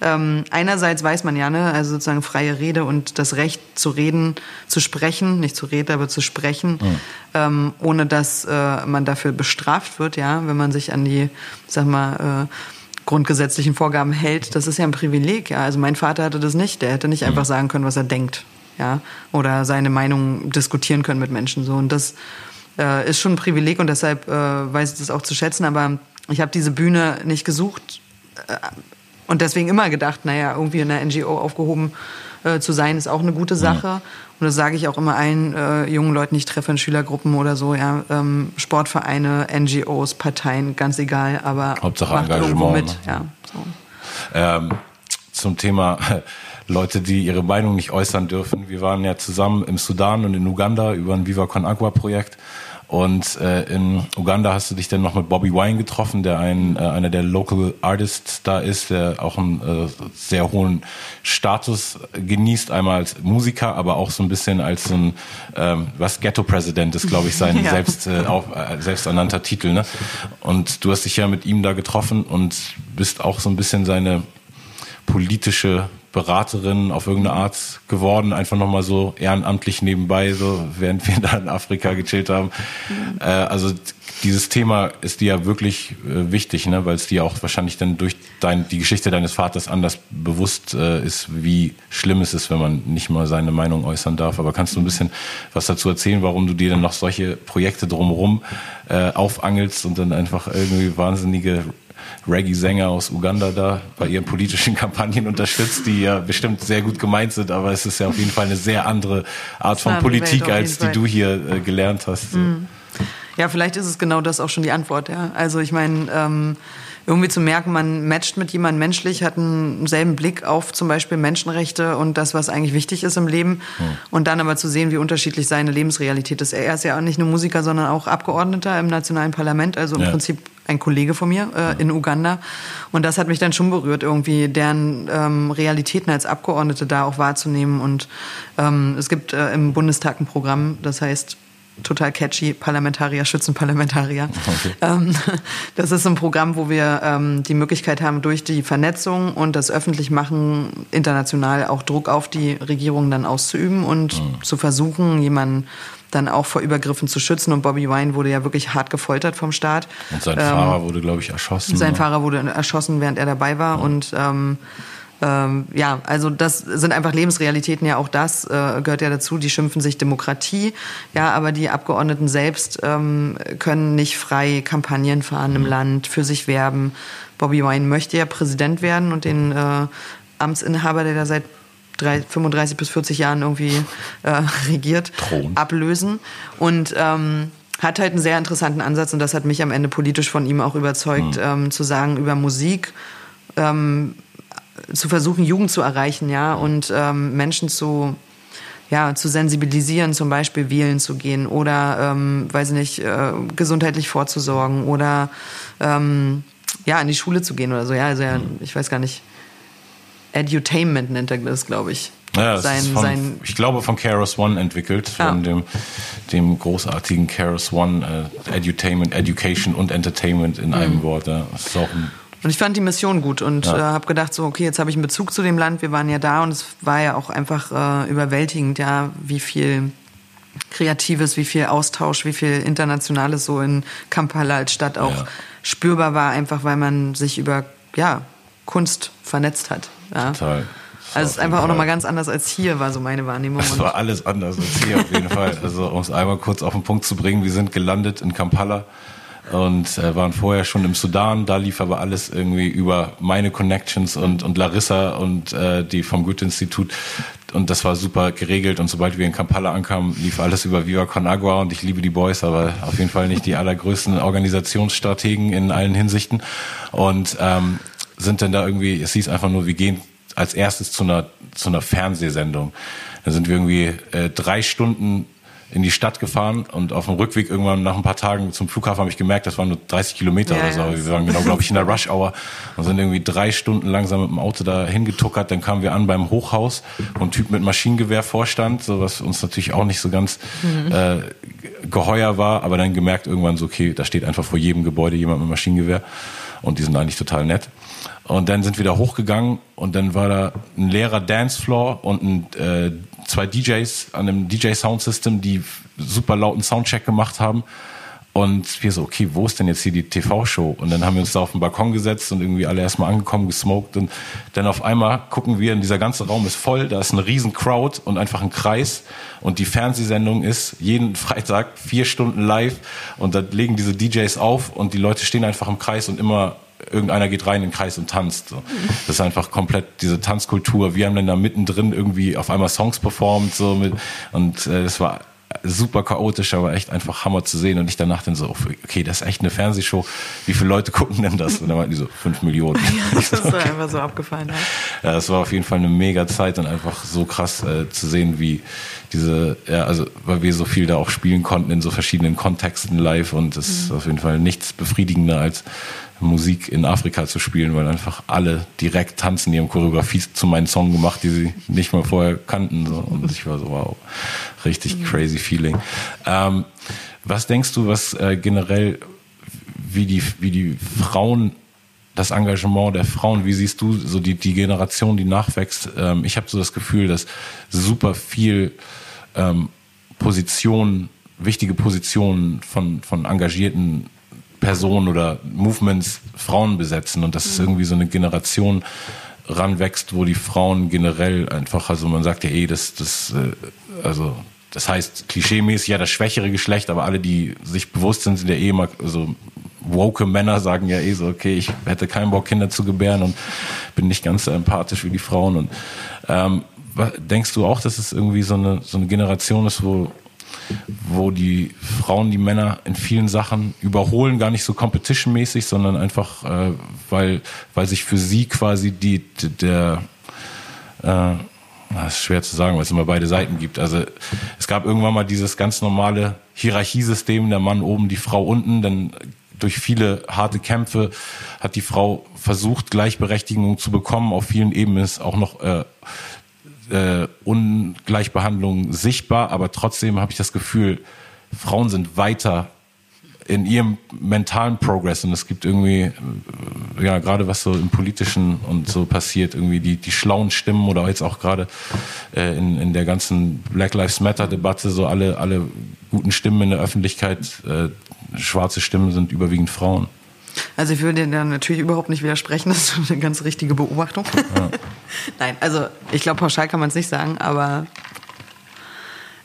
ähm, einerseits weiß man ja, ne, also sozusagen freie Rede und das Recht zu reden, zu sprechen, nicht zu reden, aber zu sprechen, mhm. ähm, ohne dass äh, man dafür bestraft wird, ja, wenn man sich an die, sag mal, äh, grundgesetzlichen Vorgaben hält, das ist ja ein Privileg. Ja. Also mein Vater hatte das nicht. Der hätte nicht einfach mhm. sagen können, was er denkt, ja, oder seine Meinung diskutieren können mit Menschen so. Und das äh, ist schon ein Privileg und deshalb äh, weiß ich das auch zu schätzen. Aber ich habe diese Bühne nicht gesucht äh, und deswegen immer gedacht, naja, irgendwie in einer NGO aufgehoben äh, zu sein, ist auch eine gute Sache. Ja. Und das sage ich auch immer allen äh, jungen Leuten, die ich treffe in Schülergruppen oder so, ja, ähm, Sportvereine, NGOs, Parteien, ganz egal, aber Hauptsache Engagement. Mit, ne? ja, so. ähm, zum Thema Leute, die ihre Meinung nicht äußern dürfen. Wir waren ja zusammen im Sudan und in Uganda über ein Viva Con Agua Projekt und äh, in Uganda hast du dich dann noch mit Bobby Wine getroffen, der ein, äh, einer der Local Artists da ist, der auch einen äh, sehr hohen Status genießt, einmal als Musiker, aber auch so ein bisschen als so ein, ähm, was Ghetto-Präsident ist, glaube ich, sein ja. selbst, äh, auch, äh, selbsternannter Titel. Ne? Und du hast dich ja mit ihm da getroffen und bist auch so ein bisschen seine politische Beraterin auf irgendeine Art geworden, einfach nochmal so ehrenamtlich nebenbei, so während wir da in Afrika gechillt haben. Mhm. Äh, also dieses Thema ist dir ja wirklich äh, wichtig, ne? weil es dir auch wahrscheinlich dann durch dein, die Geschichte deines Vaters anders bewusst äh, ist, wie schlimm es ist, wenn man nicht mal seine Meinung äußern darf. Aber kannst du ein bisschen was dazu erzählen, warum du dir dann noch solche Projekte drumherum äh, aufangelst und dann einfach irgendwie wahnsinnige Reggae-Sänger aus Uganda da bei ihren politischen Kampagnen unterstützt, die ja bestimmt sehr gut gemeint sind, aber es ist ja auf jeden Fall eine sehr andere Art von Politik, als die du hier äh, gelernt hast. Mhm. Ja, vielleicht ist es genau das auch schon die Antwort, ja. Also ich meine, ähm, irgendwie zu merken, man matcht mit jemandem menschlich, hat einen selben Blick auf zum Beispiel Menschenrechte und das, was eigentlich wichtig ist im Leben. Hm. Und dann aber zu sehen, wie unterschiedlich seine Lebensrealität ist. Er ist ja auch nicht nur Musiker, sondern auch Abgeordneter im nationalen Parlament, also im ja. Prinzip ein Kollege von mir äh, in Uganda. Und das hat mich dann schon berührt, irgendwie deren ähm, Realitäten als Abgeordnete da auch wahrzunehmen. Und ähm, es gibt äh, im Bundestag ein Programm, das heißt total catchy, Parlamentarier schützen Parlamentarier. Okay. Ähm, das ist ein Programm, wo wir ähm, die Möglichkeit haben, durch die Vernetzung und das Öffentlichmachen international auch Druck auf die Regierung dann auszuüben und mhm. zu versuchen, jemanden dann auch vor Übergriffen zu schützen. Und Bobby Wine wurde ja wirklich hart gefoltert vom Staat. Und sein ähm, Fahrer wurde, glaube ich, erschossen. Sein ne? Fahrer wurde erschossen, während er dabei war. Mhm. Und ähm, ähm, ja, also das sind einfach Lebensrealitäten, ja auch das äh, gehört ja dazu, die schimpfen sich Demokratie, ja, aber die Abgeordneten selbst ähm, können nicht frei Kampagnen fahren im mhm. Land, für sich werben. Bobby Wine möchte ja Präsident werden und den äh, Amtsinhaber, der da seit drei, 35 bis 40 Jahren irgendwie äh, regiert, Thron. ablösen. Und ähm, hat halt einen sehr interessanten Ansatz und das hat mich am Ende politisch von ihm auch überzeugt, mhm. ähm, zu sagen, über Musik ähm, zu versuchen, Jugend zu erreichen, ja, und ähm, Menschen zu ja, zu sensibilisieren, zum Beispiel wählen zu gehen oder, ähm, weiß nicht, äh, gesundheitlich vorzusorgen oder ähm, ja, in die Schule zu gehen oder so. Ja, also ja, ich weiß gar nicht. Edutainment nennt er das, glaube ich. Ja, sein, von, sein ich glaube von Keros One entwickelt, von ja. dem, dem großartigen Keros One äh, Edutainment, Education und Entertainment in mhm. einem Wort. Ja. Das ist auch ein und ich fand die Mission gut und ja. äh, habe gedacht, so, okay, jetzt habe ich einen Bezug zu dem Land, wir waren ja da und es war ja auch einfach äh, überwältigend, ja, wie viel Kreatives, wie viel Austausch, wie viel Internationales so in Kampala als Stadt auch ja. spürbar war, einfach weil man sich über ja, Kunst vernetzt hat. Ja. Total. Also es ist einfach auch nochmal ganz anders als hier, war so meine Wahrnehmung. Es war alles anders als hier auf jeden Fall. Also um es einmal kurz auf den Punkt zu bringen, wir sind gelandet in Kampala und äh, waren vorher schon im Sudan. Da lief aber alles irgendwie über meine Connections und, und Larissa und äh, die vom Goethe-Institut. und das war super geregelt und sobald wir in Kampala ankamen, lief alles über Viva Con Agua und ich liebe die Boys, aber auf jeden Fall nicht die allergrößten Organisationsstrategen in allen Hinsichten und ähm, sind dann da irgendwie, es hieß einfach nur, wir gehen als erstes zu einer, zu einer Fernsehsendung. Da sind wir irgendwie äh, drei Stunden in die Stadt gefahren und auf dem Rückweg irgendwann nach ein paar Tagen zum Flughafen habe ich gemerkt, das waren nur 30 Kilometer ja, oder so. Wir waren genau, glaube ich, in der Rush Hour und sind irgendwie drei Stunden langsam mit dem Auto da hingetuckert. Dann kamen wir an beim Hochhaus, ein Typ mit Maschinengewehr vorstand, so was uns natürlich auch nicht so ganz mhm. äh, geheuer war, aber dann gemerkt irgendwann so, okay, da steht einfach vor jedem Gebäude jemand mit Maschinengewehr und die sind eigentlich total nett. Und dann sind wir da hochgegangen und dann war da ein leerer Dancefloor und ein, äh, zwei DJs an einem DJ Sound System, die super lauten Soundcheck gemacht haben. Und wir so, okay, wo ist denn jetzt hier die TV-Show? Und dann haben wir uns da auf den Balkon gesetzt und irgendwie alle erstmal angekommen, gesmoked. Und dann auf einmal gucken wir, und dieser ganze Raum ist voll, da ist eine riesen Crowd und einfach ein Kreis. Und die Fernsehsendung ist jeden Freitag vier Stunden live. Und da legen diese DJs auf und die Leute stehen einfach im Kreis und immer irgendeiner geht rein in den Kreis und tanzt. So. Das ist einfach komplett diese Tanzkultur. Wir haben dann da mittendrin irgendwie auf einmal Songs performt so mit und äh, das war super chaotisch, aber echt einfach Hammer zu sehen. Und ich danach dann so, okay, das ist echt eine Fernsehshow. Wie viele Leute gucken denn das? Und dann meinten die so, fünf Millionen. Ja, das ist okay. einfach so abgefallen. Ja. ja, das war auf jeden Fall eine mega Zeit und einfach so krass äh, zu sehen, wie diese, ja, also weil wir so viel da auch spielen konnten in so verschiedenen Kontexten live und das ist mhm. auf jeden Fall nichts befriedigender als Musik in Afrika zu spielen, weil einfach alle direkt tanzen. Die haben Choreografie zu meinen Song gemacht, die sie nicht mal vorher kannten. So. Und ich war so, wow, richtig mhm. crazy Feeling. Ähm, was denkst du, was äh, generell, wie die, wie die Frauen, das Engagement der Frauen, wie siehst du so die, die Generation, die nachwächst? Ähm, ich habe so das Gefühl, dass super viel ähm, Positionen, wichtige Positionen von, von engagierten Personen oder Movements Frauen besetzen und dass es mhm. irgendwie so eine Generation ranwächst, wo die Frauen generell einfach, also man sagt ja eh, das, das, äh, also das heißt klischeemäßig ja das schwächere Geschlecht, aber alle, die sich bewusst sind, sind ja eh immer so woke Männer sagen ja eh so, okay, ich hätte keinen Bock, Kinder zu gebären und bin nicht ganz so empathisch wie die Frauen. Und ähm, denkst du auch, dass es irgendwie so eine, so eine Generation ist, wo wo die Frauen die Männer in vielen Sachen überholen, gar nicht so competition-mäßig, sondern einfach, äh, weil, weil sich für sie quasi die, der, äh, das ist schwer zu sagen, weil es immer beide Seiten gibt. Also es gab irgendwann mal dieses ganz normale Hierarchiesystem, der Mann oben, die Frau unten, dann durch viele harte Kämpfe hat die Frau versucht, Gleichberechtigung zu bekommen. Auf vielen Ebenen ist auch noch äh, äh, Ungleichbehandlung sichtbar, aber trotzdem habe ich das Gefühl, Frauen sind weiter in ihrem mentalen Progress und es gibt irgendwie, äh, ja, gerade was so im Politischen und so passiert, irgendwie die, die schlauen Stimmen oder jetzt auch gerade äh, in, in der ganzen Black Lives Matter Debatte, so alle, alle guten Stimmen in der Öffentlichkeit, äh, schwarze Stimmen sind überwiegend Frauen. Also ich würde dir natürlich überhaupt nicht widersprechen, das ist eine ganz richtige Beobachtung. Ja. Nein, also ich glaube, pauschal kann man es nicht sagen, aber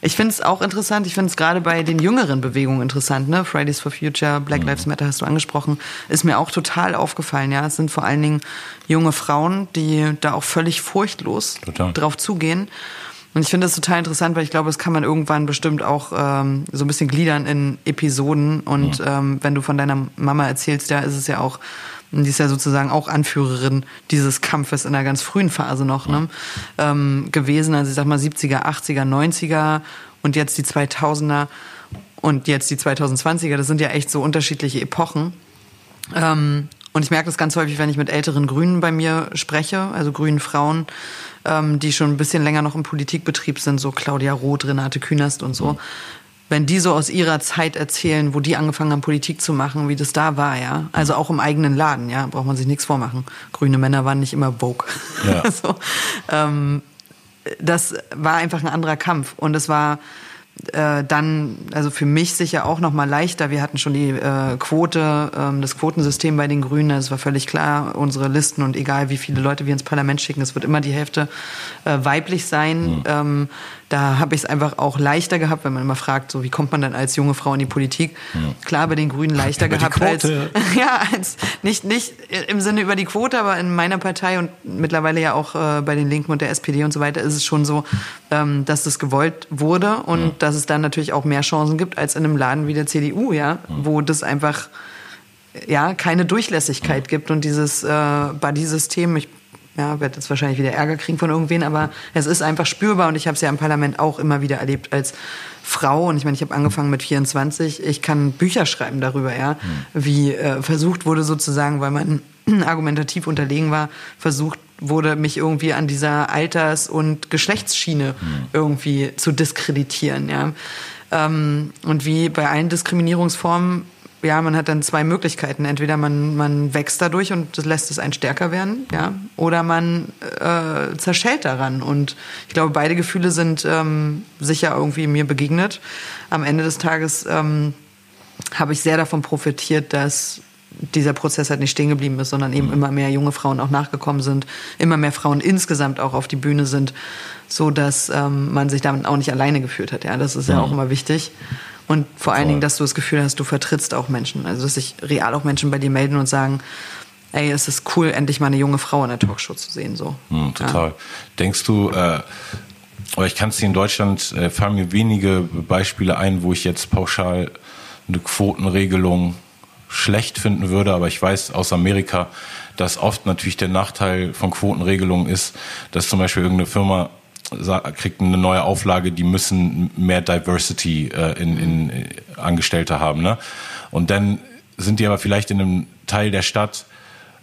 ich finde es auch interessant. Ich finde es gerade bei den jüngeren Bewegungen interessant. Ne? Fridays for Future, Black mhm. Lives Matter hast du angesprochen. Ist mir auch total aufgefallen. Ja, es sind vor allen Dingen junge Frauen, die da auch völlig furchtlos total. drauf zugehen. Und ich finde das total interessant, weil ich glaube, das kann man irgendwann bestimmt auch ähm, so ein bisschen gliedern in Episoden. Und mhm. ähm, wenn du von deiner Mama erzählst, ja, ist es ja auch, die ist ja sozusagen auch Anführerin dieses Kampfes in der ganz frühen Phase noch ne, ähm, gewesen. Also ich sag mal 70er, 80er, 90er und jetzt die 2000er und jetzt die 2020er. Das sind ja echt so unterschiedliche Epochen. Ähm, und ich merke das ganz häufig, wenn ich mit älteren Grünen bei mir spreche, also grünen Frauen, ähm, die schon ein bisschen länger noch im Politikbetrieb sind, so Claudia Roth, Renate Künast und so. Wenn die so aus ihrer Zeit erzählen, wo die angefangen haben, Politik zu machen, wie das da war, ja. Also auch im eigenen Laden, ja, braucht man sich nichts vormachen. Grüne Männer waren nicht immer Vogue. Ja. so, ähm, das war einfach ein anderer Kampf. Und es war äh, dann, also für mich sicher auch noch mal leichter. Wir hatten schon die äh, Quote, ähm, das Quotensystem bei den Grünen. Es war völlig klar, unsere Listen und egal wie viele Leute wir ins Parlament schicken, es wird immer die Hälfte äh, weiblich sein. Mhm. Ähm, da habe ich es einfach auch leichter gehabt, wenn man immer fragt, so wie kommt man dann als junge Frau in die Politik? Ja. Klar, bei den Grünen leichter über gehabt als ja, als nicht nicht im Sinne über die Quote, aber in meiner Partei und mittlerweile ja auch äh, bei den Linken und der SPD und so weiter ist es schon so, ähm, dass das gewollt wurde und ja. dass es dann natürlich auch mehr Chancen gibt als in einem Laden wie der CDU, ja, ja. wo das einfach ja keine Durchlässigkeit gibt und dieses äh, Buddy-System. Ich ja, werde jetzt wahrscheinlich wieder Ärger kriegen von irgendwen, aber es ist einfach spürbar und ich habe es ja im Parlament auch immer wieder erlebt als Frau und ich meine, ich habe angefangen mit 24, ich kann Bücher schreiben darüber, ja, mhm. wie äh, versucht wurde sozusagen, weil man argumentativ unterlegen war, versucht wurde, mich irgendwie an dieser Alters- und Geschlechtsschiene mhm. irgendwie zu diskreditieren, ja. Ähm, und wie bei allen Diskriminierungsformen ja, man hat dann zwei Möglichkeiten. Entweder man, man wächst dadurch und das lässt es einen stärker werden, ja, oder man äh, zerschellt daran. Und ich glaube, beide Gefühle sind ähm, sicher irgendwie mir begegnet. Am Ende des Tages ähm, habe ich sehr davon profitiert, dass dieser Prozess halt nicht stehen geblieben ist, sondern eben immer mehr junge Frauen auch nachgekommen sind, immer mehr Frauen insgesamt auch auf die Bühne sind, so dass ähm, man sich damit auch nicht alleine gefühlt hat. Ja, das ist ja, ja auch immer wichtig. Und vor allen Dingen, dass du das Gefühl hast, du vertrittst auch Menschen. Also, dass sich real auch Menschen bei dir melden und sagen, ey, es ist cool, endlich mal eine junge Frau in der Talkshow zu sehen. So. Mhm, total. Ja. Denkst du, äh, aber ich kann es dir in Deutschland, äh, fallen mir wenige Beispiele ein, wo ich jetzt pauschal eine Quotenregelung schlecht finden würde, aber ich weiß aus Amerika, dass oft natürlich der Nachteil von Quotenregelungen ist, dass zum Beispiel irgendeine Firma kriegt eine neue Auflage, die müssen mehr Diversity äh, in, in äh, Angestellte haben. Ne? Und dann sind die aber vielleicht in einem Teil der Stadt,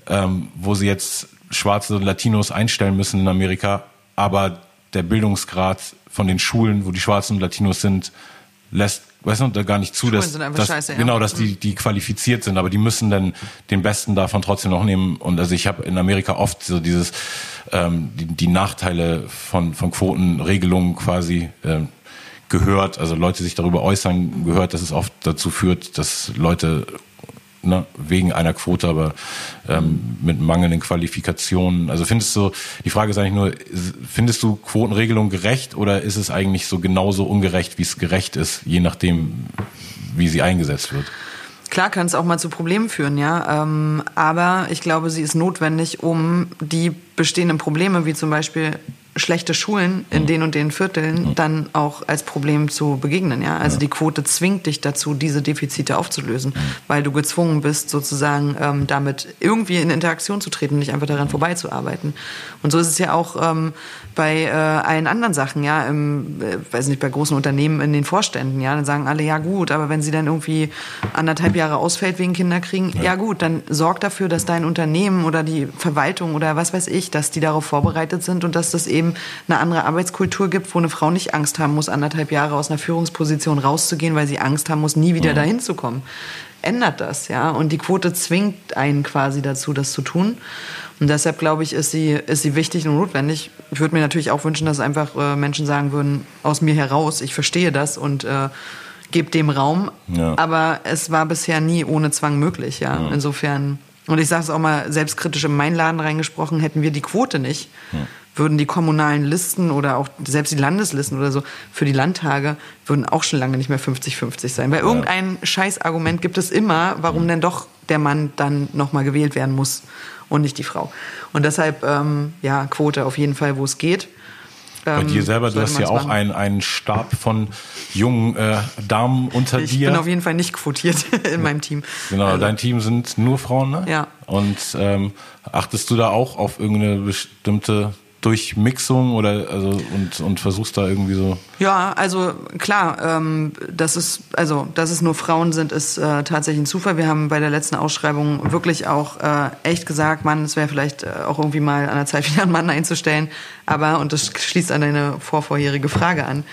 ähm, wo sie jetzt schwarze Latinos einstellen müssen in Amerika, aber der Bildungsgrad von den Schulen, wo die Schwarzen und Latinos sind, lässt weißt du, da gar nicht zu, Schulen dass, dass scheiße, ja. genau, dass die die qualifiziert sind, aber die müssen dann den Besten davon trotzdem noch nehmen. Und also ich habe in Amerika oft so dieses ähm, die, die Nachteile von von Quotenregelungen quasi ähm, gehört, also Leute sich darüber äußern gehört, dass es oft dazu führt, dass Leute ne, wegen einer Quote, aber ähm, mit mangelnden Qualifikationen. Also findest du, die Frage ist eigentlich nur, findest du Quotenregelung gerecht oder ist es eigentlich so genauso ungerecht, wie es gerecht ist, je nachdem, wie sie eingesetzt wird? Klar kann es auch mal zu Problemen führen, ja. Ähm, aber ich glaube, sie ist notwendig, um die bestehenden Probleme, wie zum Beispiel schlechte Schulen in den und den Vierteln dann auch als Problem zu begegnen. Ja? Also die Quote zwingt dich dazu, diese Defizite aufzulösen, weil du gezwungen bist, sozusagen ähm, damit irgendwie in Interaktion zu treten, nicht einfach daran vorbeizuarbeiten. Und so ist es ja auch ähm, bei äh, allen anderen Sachen, ja, im, äh, weiß nicht, bei großen Unternehmen in den Vorständen, ja, dann sagen alle, ja gut, aber wenn sie dann irgendwie anderthalb Jahre ausfällt wegen Kinderkriegen, ja. ja gut, dann sorg dafür, dass dein Unternehmen oder die Verwaltung oder was weiß ich, dass die darauf vorbereitet sind und dass das eben eine andere Arbeitskultur gibt, wo eine Frau nicht Angst haben muss, anderthalb Jahre aus einer Führungsposition rauszugehen, weil sie Angst haben muss, nie wieder mhm. dahin zu kommen. Ändert das, ja. Und die Quote zwingt einen quasi dazu, das zu tun. Und deshalb glaube ich, ist sie, ist sie wichtig und notwendig. Ich würde mir natürlich auch wünschen, dass einfach äh, Menschen sagen würden, aus mir heraus, ich verstehe das und äh, gebe dem Raum. Ja. Aber es war bisher nie ohne Zwang möglich, ja. ja. Insofern, und ich sage es auch mal selbstkritisch in meinen Laden reingesprochen, hätten wir die Quote nicht. Ja würden die kommunalen Listen oder auch selbst die Landeslisten oder so für die Landtage würden auch schon lange nicht mehr 50-50 sein. Weil irgendein Scheißargument gibt es immer, warum denn doch der Mann dann nochmal gewählt werden muss und nicht die Frau. Und deshalb, ähm, ja, Quote auf jeden Fall, wo es geht. Bei dir ähm, selber, du hast ja auch einen, einen Stab von jungen äh, Damen unter ich dir. Ich bin auf jeden Fall nicht quotiert in meinem Team. Genau, also. dein Team sind nur Frauen, ne? Ja. Und ähm, achtest du da auch auf irgendeine bestimmte durch Mixung oder also und, und versuchst da irgendwie so? Ja, also klar, ähm, dass es also dass es nur Frauen sind, ist äh, tatsächlich ein Zufall. Wir haben bei der letzten Ausschreibung wirklich auch äh, echt gesagt, Mann, es wäre vielleicht äh, auch irgendwie mal an der Zeit wieder einen Mann einzustellen. Aber und das schließt an deine vorvorherige Frage an.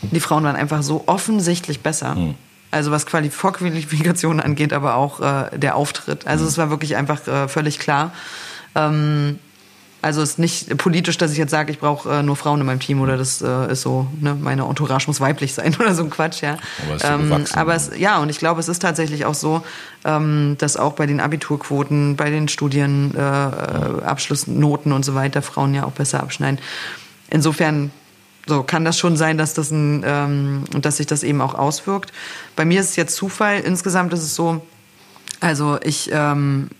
Die Frauen waren einfach so offensichtlich besser. Hm. Also was Quali Vorqualifikationen angeht, aber auch äh, der Auftritt. Also hm. es war wirklich einfach äh, völlig klar. Ähm, Also es ist nicht politisch, dass ich jetzt sage, ich brauche äh, nur Frauen in meinem Team oder das äh, ist so, ne, meine Entourage muss weiblich sein oder so ein Quatsch, ja. Aber, es, ähm, aber es, ja, und ich glaube, es ist tatsächlich auch so, ähm, dass auch bei den Abiturquoten, bei den Studienabschlussnoten äh, und so weiter Frauen ja auch besser abschneiden. Insofern so kann das schon sein, dass das ein, ähm, dass sich das eben auch auswirkt. Bei mir ist es jetzt Zufall. Insgesamt ist es so, also ich ähm,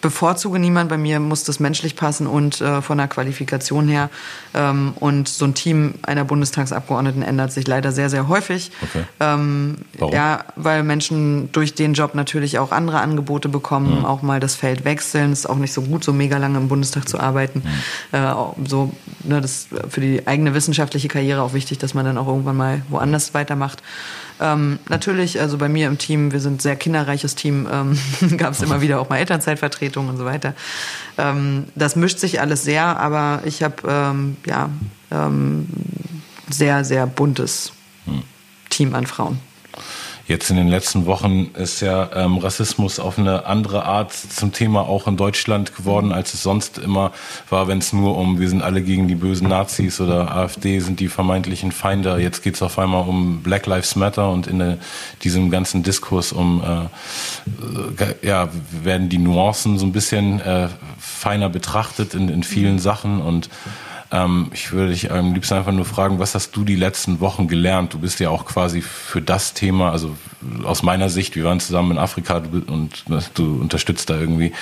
bevorzuge niemand. Bei mir muss das menschlich passen und äh, von der Qualifikation her. Ähm, und so ein Team einer Bundestagsabgeordneten ändert sich leider sehr, sehr häufig. Okay. Ähm, Warum? Ja, weil Menschen durch den Job natürlich auch andere Angebote bekommen, mhm. auch mal das Feld wechseln. Es ist auch nicht so gut, so mega lange im Bundestag zu arbeiten. Mhm. Äh, so, ne, das ist für die eigene wissenschaftliche Karriere auch wichtig, dass man dann auch irgendwann mal woanders weitermacht. Ähm, natürlich, also bei mir im Team, wir sind ein sehr kinderreiches Team, ähm, gab es immer wieder auch mal Elternzeitvertretungen und so weiter. Ähm, das mischt sich alles sehr, aber ich habe ähm, ja ähm, sehr, sehr buntes hm. Team an Frauen. Jetzt in den letzten Wochen ist ja ähm, Rassismus auf eine andere Art zum Thema auch in Deutschland geworden, als es sonst immer war, wenn es nur um, wir sind alle gegen die bösen Nazis oder AfD sind die vermeintlichen Feinde. Jetzt geht es auf einmal um Black Lives Matter und in äh, diesem ganzen Diskurs um, äh, äh, ja, werden die Nuancen so ein bisschen äh, feiner betrachtet in, in vielen Sachen und ähm, ich würde dich am liebsten einfach nur fragen, was hast du die letzten Wochen gelernt? Du bist ja auch quasi für das Thema, also aus meiner Sicht, wir waren zusammen in Afrika und du unterstützt da irgendwie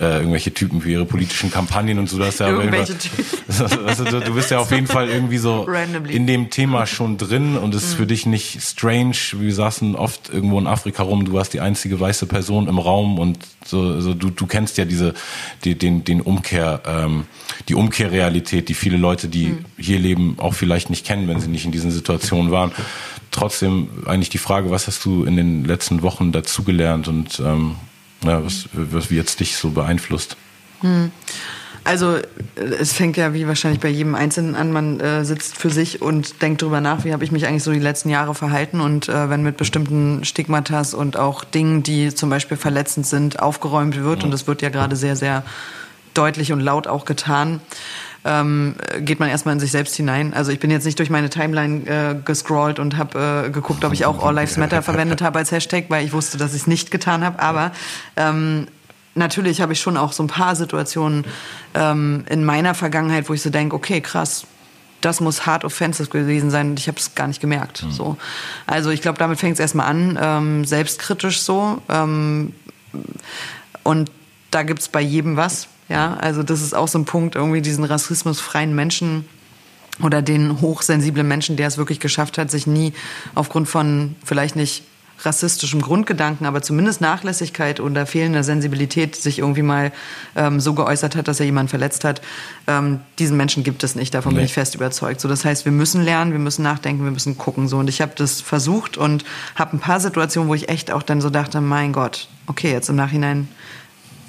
äh, irgendwelche Typen für ihre politischen Kampagnen und so. Das ja Irgendwelche Typen. Also, du bist ja auf jeden Fall irgendwie so Randomly. in dem Thema schon drin und es ist mhm. für dich nicht strange. Wir saßen oft irgendwo in Afrika rum, du warst die einzige weiße Person im Raum und so, also du, du kennst ja diese, die, den, den Umkehr, ähm, die Umkehrrealität, die viele Leute, die mhm. hier leben, auch vielleicht nicht kennen, wenn sie nicht in diesen Situationen waren. Trotzdem eigentlich die Frage, was hast du in den letzten Wochen dazugelernt und ähm, ja, was, was wie jetzt dich so beeinflusst? Mhm. Also es fängt ja wie wahrscheinlich bei jedem Einzelnen an, man äh, sitzt für sich und denkt darüber nach, wie habe ich mich eigentlich so die letzten Jahre verhalten und äh, wenn mit bestimmten Stigmatas und auch Dingen, die zum Beispiel verletzend sind, aufgeräumt wird, und das wird ja gerade sehr, sehr deutlich und laut auch getan, ähm, geht man erstmal in sich selbst hinein. Also ich bin jetzt nicht durch meine Timeline äh, gescrollt und habe äh, geguckt, ob ich auch All Lives Matter verwendet habe als Hashtag, weil ich wusste, dass ich es nicht getan habe. Aber ähm, natürlich habe ich schon auch so ein paar Situationen ähm, in meiner Vergangenheit, wo ich so denke, okay, krass, das muss hart offensive gewesen sein und ich habe es gar nicht gemerkt. Mhm. So. Also ich glaube, damit fängt es erstmal an, ähm, selbstkritisch so. Ähm, und da gibt es bei jedem was. Ja, also das ist auch so ein Punkt, irgendwie diesen rassismusfreien Menschen oder den hochsensiblen Menschen, der es wirklich geschafft hat, sich nie aufgrund von vielleicht nicht rassistischem Grundgedanken, aber zumindest Nachlässigkeit oder fehlender Sensibilität sich irgendwie mal ähm, so geäußert hat, dass er jemanden verletzt hat. Ähm, diesen Menschen gibt es nicht, davon nee. bin ich fest überzeugt. So, das heißt, wir müssen lernen, wir müssen nachdenken, wir müssen gucken. So, und ich habe das versucht und habe ein paar Situationen, wo ich echt auch dann so dachte, mein Gott, okay, jetzt im Nachhinein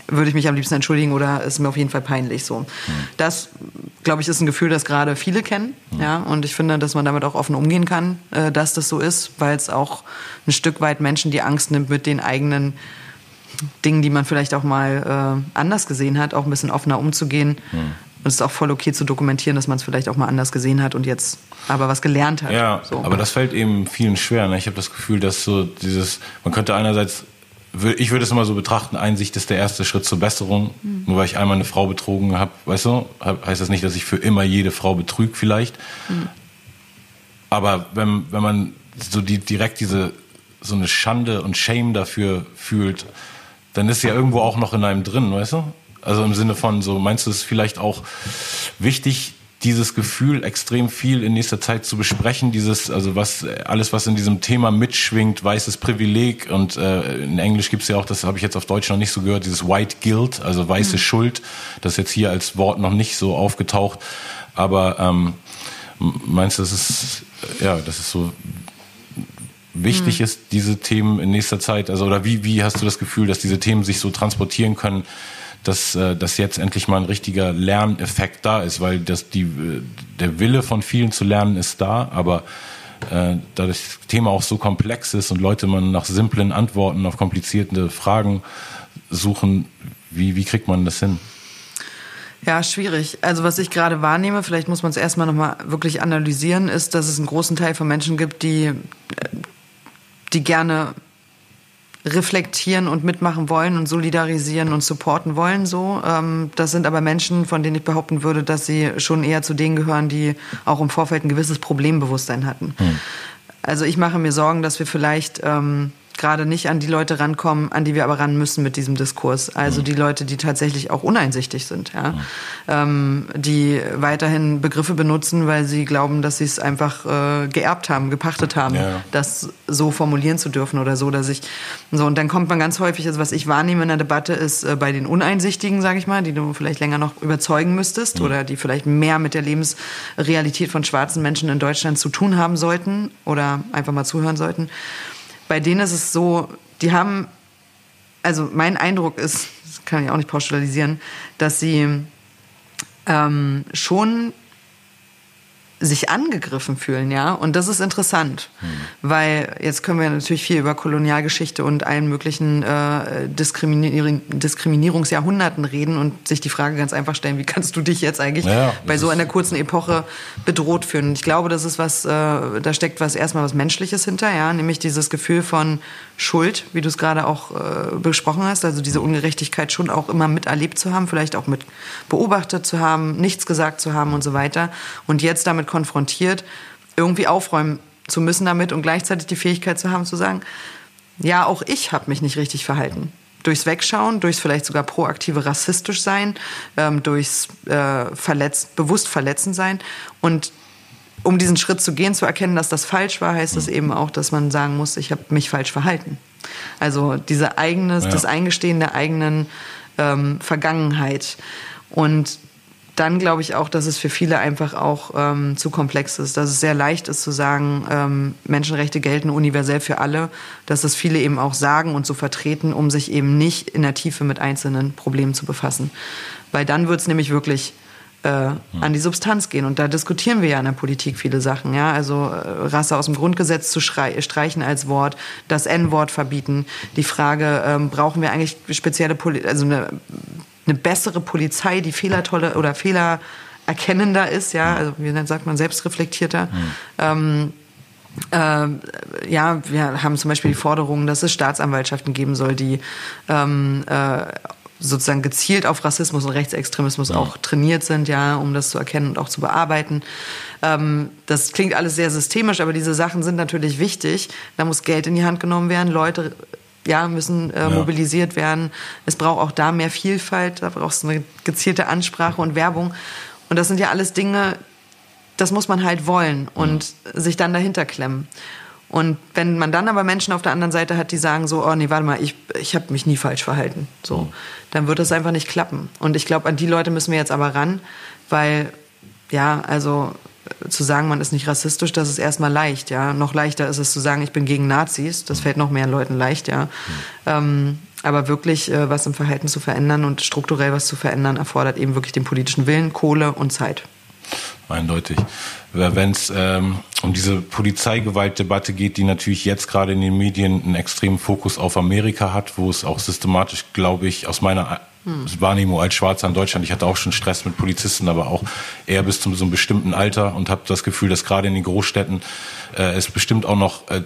würde ich mich am liebsten entschuldigen oder ist mir auf jeden Fall peinlich so. Mhm. Das, glaube ich, ist ein Gefühl, das gerade viele kennen. Mhm. Ja, und ich finde, dass man damit auch offen umgehen kann, äh, dass das so ist, weil es auch ein Stück weit Menschen die Angst nimmt, mit den eigenen Dingen, die man vielleicht auch mal äh, anders gesehen hat, auch ein bisschen offener umzugehen. Mhm. Und es ist auch voll okay zu dokumentieren, dass man es vielleicht auch mal anders gesehen hat und jetzt aber was gelernt hat. Ja, so. aber das fällt eben vielen schwer. Ne? Ich habe das Gefühl, dass so dieses, man könnte einerseits ich würde es immer so betrachten, Einsicht ist der erste Schritt zur Besserung. Mhm. Nur weil ich einmal eine Frau betrogen habe, weißt du, heißt das nicht, dass ich für immer jede Frau betrüge vielleicht. Mhm. Aber wenn, wenn man so die, direkt diese, so eine Schande und Shame dafür fühlt, dann ist ja irgendwo auch noch in einem drin, weißt du? Also im Sinne von so, meinst du es vielleicht auch wichtig, dieses Gefühl extrem viel in nächster Zeit zu besprechen, dieses, also was, alles, was in diesem Thema mitschwingt, weißes Privileg und äh, in Englisch gibt's ja auch, das habe ich jetzt auf Deutsch noch nicht so gehört, dieses White Guilt, also weiße mhm. Schuld, das ist jetzt hier als Wort noch nicht so aufgetaucht, aber ähm, meinst du, das ist, ja, das ist so wichtig mhm. ist, diese Themen in nächster Zeit, also oder wie, wie hast du das Gefühl, dass diese Themen sich so transportieren können, dass, äh, dass jetzt endlich mal ein richtiger Lerneffekt da ist, weil das die, äh, der Wille von vielen zu lernen ist da, aber äh, da das Thema auch so komplex ist und Leute man nach simplen Antworten auf komplizierte Fragen suchen, wie, wie kriegt man das hin? Ja, schwierig. Also was ich gerade wahrnehme, vielleicht muss man es erstmal nochmal wirklich analysieren, ist, dass es einen großen Teil von Menschen gibt, die, die gerne reflektieren und mitmachen wollen und solidarisieren und supporten wollen. So, ähm, das sind aber Menschen, von denen ich behaupten würde, dass sie schon eher zu denen gehören, die auch im Vorfeld ein gewisses Problembewusstsein hatten. Hm. Also ich mache mir Sorgen, dass wir vielleicht ähm, gerade nicht an die Leute rankommen, an die wir aber ran müssen mit diesem Diskurs. Also mhm. die Leute, die tatsächlich auch uneinsichtig sind, ja, mhm. ähm, die weiterhin Begriffe benutzen, weil sie glauben, dass sie es einfach äh, geerbt haben, gepachtet haben, ja. das so formulieren zu dürfen oder so, dass ich so und dann kommt man ganz häufig, also was ich wahrnehme in der Debatte ist äh, bei den Uneinsichtigen, sage ich mal, die du vielleicht länger noch überzeugen müsstest mhm. oder die vielleicht mehr mit der Lebensrealität von schwarzen Menschen in Deutschland zu tun haben sollten oder einfach mal zuhören sollten bei denen ist es so, die haben, also mein Eindruck ist, das kann ich auch nicht pauschalisieren, dass sie ähm, schon sich angegriffen fühlen, ja. Und das ist interessant, hm. weil jetzt können wir natürlich viel über Kolonialgeschichte und allen möglichen äh, Diskriminier Diskriminierungsjahrhunderten reden und sich die Frage ganz einfach stellen, wie kannst du dich jetzt eigentlich ja, bei so einer kurzen Epoche bedroht fühlen? Und ich glaube, das ist was, äh, da steckt was erstmal was Menschliches hinter, ja, nämlich dieses Gefühl von Schuld, wie du es gerade auch äh, besprochen hast, also diese Ungerechtigkeit schon auch immer miterlebt zu haben, vielleicht auch mit beobachtet zu haben, nichts gesagt zu haben und so weiter. Und jetzt damit konfrontiert, irgendwie aufräumen zu müssen damit und gleichzeitig die Fähigkeit zu haben zu sagen, ja, auch ich habe mich nicht richtig verhalten. Durchs Wegschauen, durchs vielleicht sogar proaktive rassistisch sein, ähm, durchs äh, verletzt, bewusst verletzen sein. Und um diesen Schritt zu gehen, zu erkennen, dass das falsch war, heißt es eben auch, dass man sagen muss, ich habe mich falsch verhalten. Also diese eigenes, ja. das Eingestehen der eigenen ähm, Vergangenheit. Und dann glaube ich auch, dass es für viele einfach auch ähm, zu komplex ist, dass es sehr leicht ist zu sagen, ähm, Menschenrechte gelten universell für alle, dass es viele eben auch sagen und so vertreten, um sich eben nicht in der Tiefe mit einzelnen Problemen zu befassen. Weil dann wird es nämlich wirklich äh, an die Substanz gehen. Und da diskutieren wir ja in der Politik viele Sachen. Ja? Also äh, Rasse aus dem Grundgesetz zu streichen als Wort, das N-Wort verbieten. Die Frage, ähm, brauchen wir eigentlich spezielle, Poli also eine eine bessere Polizei, die fehlertolle oder fehlererkennender ist, ja, also wie sagt man, selbstreflektierter. Mhm. Ähm, äh, ja, wir haben zum Beispiel die Forderung, dass es Staatsanwaltschaften geben soll, die ähm, äh, sozusagen gezielt auf Rassismus und Rechtsextremismus ja. auch trainiert sind, ja, um das zu erkennen und auch zu bearbeiten. Ähm, das klingt alles sehr systemisch, aber diese Sachen sind natürlich wichtig. Da muss Geld in die Hand genommen werden, Leute ja, müssen äh, ja. mobilisiert werden. Es braucht auch da mehr Vielfalt, da braucht es eine gezielte Ansprache und Werbung. Und das sind ja alles Dinge, das muss man halt wollen und mhm. sich dann dahinter klemmen. Und wenn man dann aber Menschen auf der anderen Seite hat, die sagen so, oh nee, warte mal, ich, ich habe mich nie falsch verhalten, so, dann wird das einfach nicht klappen. Und ich glaube, an die Leute müssen wir jetzt aber ran, weil, ja, also zu sagen, man ist nicht rassistisch, das ist erstmal leicht, ja. Noch leichter ist es zu sagen, ich bin gegen Nazis. Das fällt noch mehr Leuten leicht, ja. Ähm, aber wirklich äh, was im Verhalten zu verändern und strukturell was zu verändern, erfordert eben wirklich den politischen Willen, Kohle und Zeit. Eindeutig. Wenn es ähm, um diese Polizeigewaltdebatte geht, die natürlich jetzt gerade in den Medien einen extremen Fokus auf Amerika hat, wo es auch systematisch, glaube ich, aus meiner hm. Wahrnehmung als Schwarzer in Deutschland. Ich hatte auch schon Stress mit Polizisten, aber auch eher bis zu so einem bestimmten Alter und habe das Gefühl, dass gerade in den Großstädten äh, es bestimmt auch noch äh,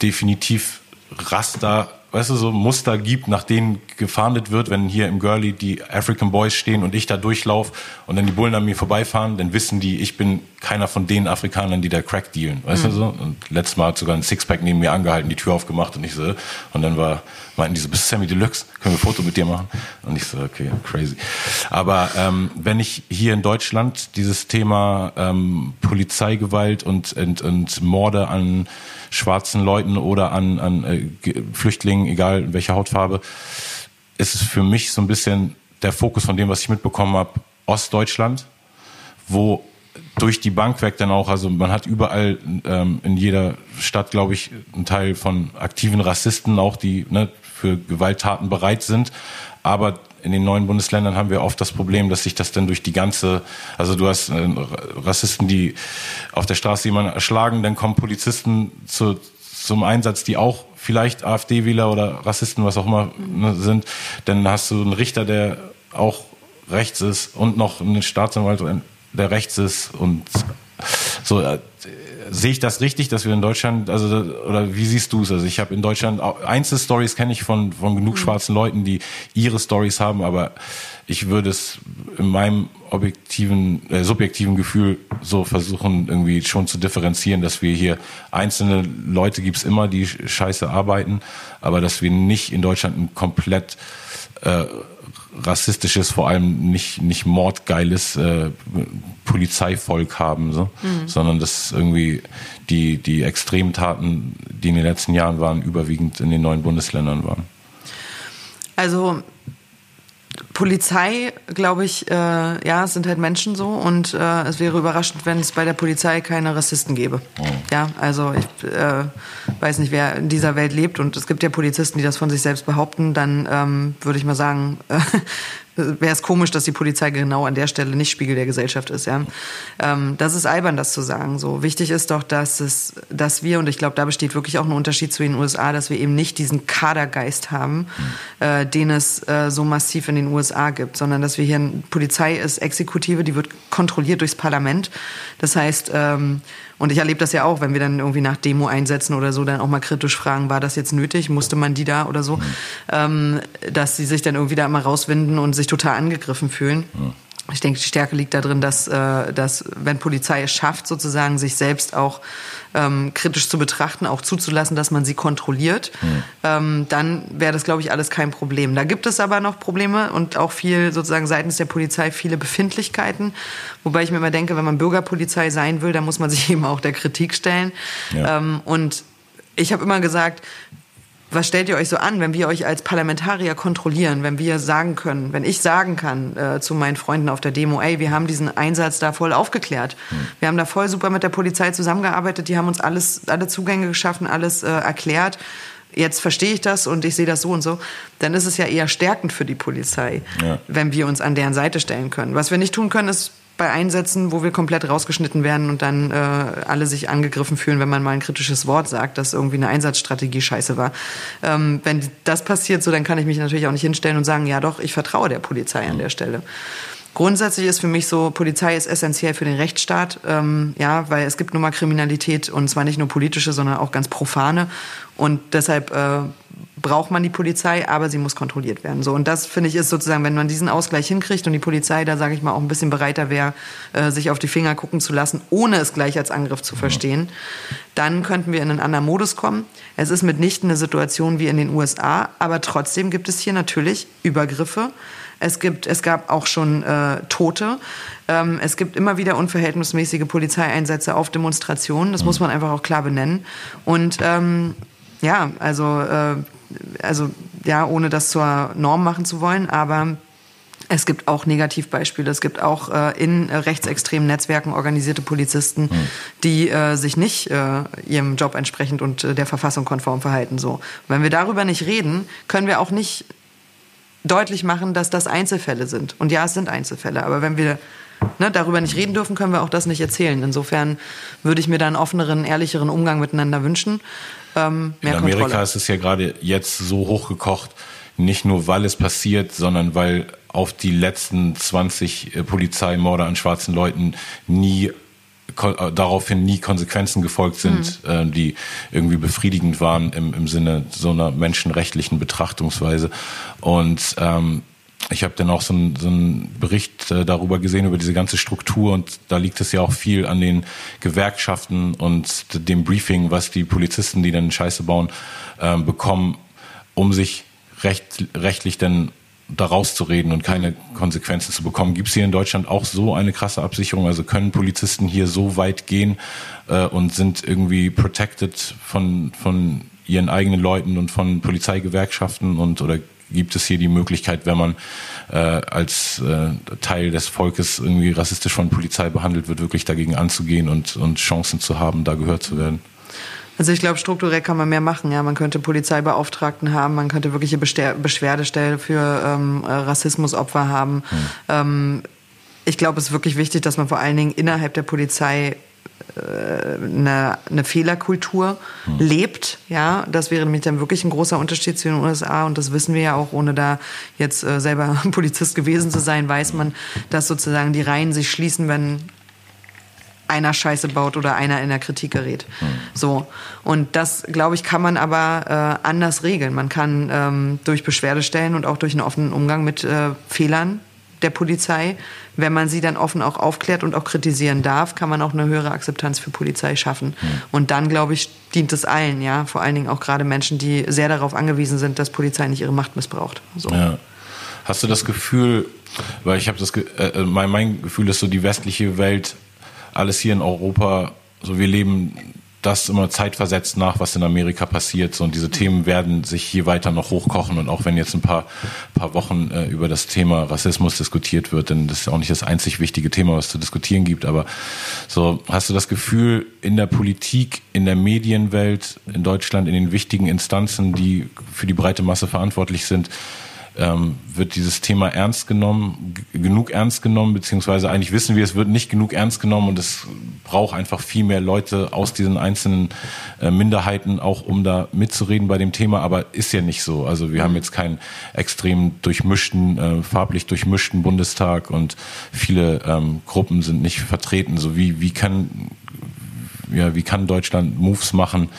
definitiv Raster weißt du, so Muster gibt, nach denen gefahndet wird, wenn hier im Girlie die African Boys stehen und ich da durchlaufe und dann die Bullen an mir vorbeifahren, dann wissen die, ich bin keiner von den Afrikanern, die da Crack dealen, weißt mhm. du so? Und letztes Mal hat sogar ein Sixpack neben mir angehalten, die Tür aufgemacht und ich so, und dann war, meinten die so, bist Sammy Deluxe, können wir ein Foto mit dir machen? Und ich so, okay, crazy. Aber ähm, wenn ich hier in Deutschland dieses Thema ähm, Polizeigewalt und, und, und Morde an schwarzen Leuten oder an, an äh, Flüchtlingen, egal welche Hautfarbe, ist es für mich so ein bisschen der Fokus von dem, was ich mitbekommen habe, Ostdeutschland, wo durch die Bank weg dann auch, also man hat überall ähm, in jeder Stadt, glaube ich, einen Teil von aktiven Rassisten auch, die ne, für Gewalttaten bereit sind. Aber in den neuen Bundesländern haben wir oft das Problem, dass sich das dann durch die ganze, also du hast äh, Rassisten, die auf der Straße jemanden erschlagen, dann kommen Polizisten zu, zum Einsatz, die auch vielleicht AfD-Wähler oder Rassisten, was auch immer ne, sind. Dann hast du einen Richter, der auch rechts ist und noch ein Staatsanwalt, der rechts ist und so äh, sehe ich das richtig, dass wir in Deutschland, also oder wie siehst du es? Also ich habe in Deutschland Einzelstories kenne ich von von genug mhm. schwarzen Leuten, die ihre Stories haben, aber ich würde es in meinem objektiven, äh, subjektiven Gefühl so versuchen, irgendwie schon zu differenzieren, dass wir hier einzelne Leute gibt's immer, die scheiße arbeiten, aber dass wir nicht in Deutschland ein komplett äh, rassistisches, vor allem nicht, nicht mordgeiles äh, Polizeivolk haben, so, mhm. sondern dass irgendwie die, die Extremtaten, die in den letzten Jahren waren, überwiegend in den neuen Bundesländern waren. Also Polizei, glaube ich, äh, ja, es sind halt Menschen so und äh, es wäre überraschend, wenn es bei der Polizei keine Rassisten gäbe. Oh. Ja, also ich äh, weiß nicht, wer in dieser Welt lebt und es gibt ja Polizisten, die das von sich selbst behaupten, dann ähm, würde ich mal sagen, äh, wäre es komisch, dass die Polizei genau an der Stelle nicht Spiegel der Gesellschaft ist. Ja, ähm, das ist albern, das zu sagen. So wichtig ist doch, dass es, dass wir und ich glaube, da besteht wirklich auch ein Unterschied zu den USA, dass wir eben nicht diesen Kadergeist haben, äh, den es äh, so massiv in den USA gibt, sondern dass wir hier eine Polizei ist Exekutive, die wird kontrolliert durchs Parlament. Das heißt ähm, und ich erlebe das ja auch, wenn wir dann irgendwie nach Demo einsetzen oder so, dann auch mal kritisch fragen, war das jetzt nötig? Musste man die da oder so? Mhm. Ähm, dass sie sich dann irgendwie da immer rauswinden und sich total angegriffen fühlen. Mhm. Ich denke, die Stärke liegt darin, dass, äh, dass wenn Polizei es schafft, sozusagen sich selbst auch ähm, kritisch zu betrachten, auch zuzulassen, dass man sie kontrolliert, mhm. ähm, dann wäre das, glaube ich, alles kein Problem. Da gibt es aber noch Probleme und auch viel sozusagen seitens der Polizei viele Befindlichkeiten. Wobei ich mir immer denke, wenn man Bürgerpolizei sein will, dann muss man sich eben auch der Kritik stellen. Ja. Ähm, und ich habe immer gesagt, was stellt ihr euch so an, wenn wir euch als Parlamentarier kontrollieren, wenn wir sagen können, wenn ich sagen kann äh, zu meinen Freunden auf der Demo, ey, wir haben diesen Einsatz da voll aufgeklärt. Mhm. Wir haben da voll super mit der Polizei zusammengearbeitet, die haben uns alles, alle Zugänge geschaffen, alles äh, erklärt. Jetzt verstehe ich das und ich sehe das so und so, dann ist es ja eher stärkend für die Polizei, ja. wenn wir uns an deren Seite stellen können. Was wir nicht tun können, ist bei Einsätzen, wo wir komplett rausgeschnitten werden und dann äh, alle sich angegriffen fühlen, wenn man mal ein kritisches Wort sagt, dass irgendwie eine Einsatzstrategie scheiße war. Ähm, wenn das passiert, so dann kann ich mich natürlich auch nicht hinstellen und sagen, ja doch, ich vertraue der Polizei an der Stelle. Grundsätzlich ist für mich so, Polizei ist essentiell für den Rechtsstaat, ähm, ja, weil es gibt nun mal Kriminalität und zwar nicht nur politische, sondern auch ganz profane und deshalb äh, braucht man die Polizei, aber sie muss kontrolliert werden. So und das finde ich ist sozusagen, wenn man diesen Ausgleich hinkriegt und die Polizei da sage ich mal auch ein bisschen bereiter wäre, äh, sich auf die Finger gucken zu lassen, ohne es gleich als Angriff zu verstehen, dann könnten wir in einen anderen Modus kommen. Es ist mitnichten eine Situation wie in den USA, aber trotzdem gibt es hier natürlich Übergriffe. Es gibt, es gab auch schon äh, Tote. Ähm, es gibt immer wieder unverhältnismäßige Polizeieinsätze auf Demonstrationen. Das muss man einfach auch klar benennen. Und ähm, ja, also äh, also ja, ohne das zur Norm machen zu wollen, aber es gibt auch Negativbeispiele. Es gibt auch äh, in äh, rechtsextremen Netzwerken organisierte Polizisten, mhm. die äh, sich nicht äh, ihrem Job entsprechend und äh, der Verfassung konform verhalten. So, wenn wir darüber nicht reden, können wir auch nicht deutlich machen, dass das Einzelfälle sind. Und ja, es sind Einzelfälle. Aber wenn wir ne, darüber nicht reden dürfen, können wir auch das nicht erzählen. Insofern würde ich mir da einen offeneren, ehrlicheren Umgang miteinander wünschen. Ähm, In Amerika Kontrolle. ist es ja gerade jetzt so hochgekocht, nicht nur weil es passiert, sondern weil auf die letzten 20 äh, Polizeimorde an schwarzen Leuten nie daraufhin nie Konsequenzen gefolgt sind, mhm. äh, die irgendwie befriedigend waren im, im Sinne so einer menschenrechtlichen Betrachtungsweise. Und ähm, ich habe dann auch so einen, so einen Bericht äh, darüber gesehen, über diese ganze Struktur und da liegt es ja auch viel an den Gewerkschaften und dem Briefing, was die Polizisten, die dann Scheiße bauen, äh, bekommen, um sich recht, rechtlich dann da rauszureden und keine Konsequenzen zu bekommen. Gibt es hier in Deutschland auch so eine krasse Absicherung? Also können Polizisten hier so weit gehen äh, und sind irgendwie protected von, von ihren eigenen Leuten und von Polizeigewerkschaften und oder gibt es hier die Möglichkeit, wenn man äh, als äh, Teil des Volkes irgendwie rassistisch von Polizei behandelt wird, wirklich dagegen anzugehen und, und Chancen zu haben, da gehört zu werden? Also ich glaube, strukturell kann man mehr machen. Ja, man könnte Polizeibeauftragten haben, man könnte wirkliche Beschwerdestelle für ähm, Rassismusopfer haben. Hm. Ähm, ich glaube, es ist wirklich wichtig, dass man vor allen Dingen innerhalb der Polizei eine, eine Fehlerkultur hm. lebt. Ja, das wäre nämlich dann wirklich ein großer Unterschied zu den USA und das wissen wir ja auch, ohne da jetzt äh, selber Polizist gewesen zu sein, weiß man, dass sozusagen die Reihen sich schließen, wenn einer Scheiße baut oder einer in der Kritik gerät. Hm. So. Und das, glaube ich, kann man aber äh, anders regeln. Man kann ähm, durch Beschwerdestellen und auch durch einen offenen Umgang mit äh, Fehlern der Polizei. Wenn man sie dann offen auch aufklärt und auch kritisieren darf, kann man auch eine höhere Akzeptanz für Polizei schaffen. Mhm. Und dann, glaube ich, dient es allen, ja, vor allen Dingen auch gerade Menschen, die sehr darauf angewiesen sind, dass Polizei nicht ihre Macht missbraucht. So. Ja. Hast du das Gefühl, weil ich habe das, äh, äh, mein, mein Gefühl ist so, die westliche Welt, alles hier in Europa, so wir leben das immer zeitversetzt nach, was in Amerika passiert. So, und diese Themen werden sich hier weiter noch hochkochen. Und auch wenn jetzt ein paar, paar Wochen äh, über das Thema Rassismus diskutiert wird, denn das ist auch nicht das einzig wichtige Thema, was zu diskutieren gibt. Aber so, hast du das Gefühl, in der Politik, in der Medienwelt, in Deutschland, in den wichtigen Instanzen, die für die breite Masse verantwortlich sind, ähm, wird dieses Thema ernst genommen, genug ernst genommen, beziehungsweise eigentlich wissen wir, es wird nicht genug ernst genommen und es braucht einfach viel mehr Leute aus diesen einzelnen äh, Minderheiten, auch um da mitzureden bei dem Thema, aber ist ja nicht so. Also wir haben jetzt keinen extrem durchmischten, äh, farblich durchmischten Bundestag und viele ähm, Gruppen sind nicht vertreten. So wie, wie kann, ja, wie kann Deutschland Moves machen,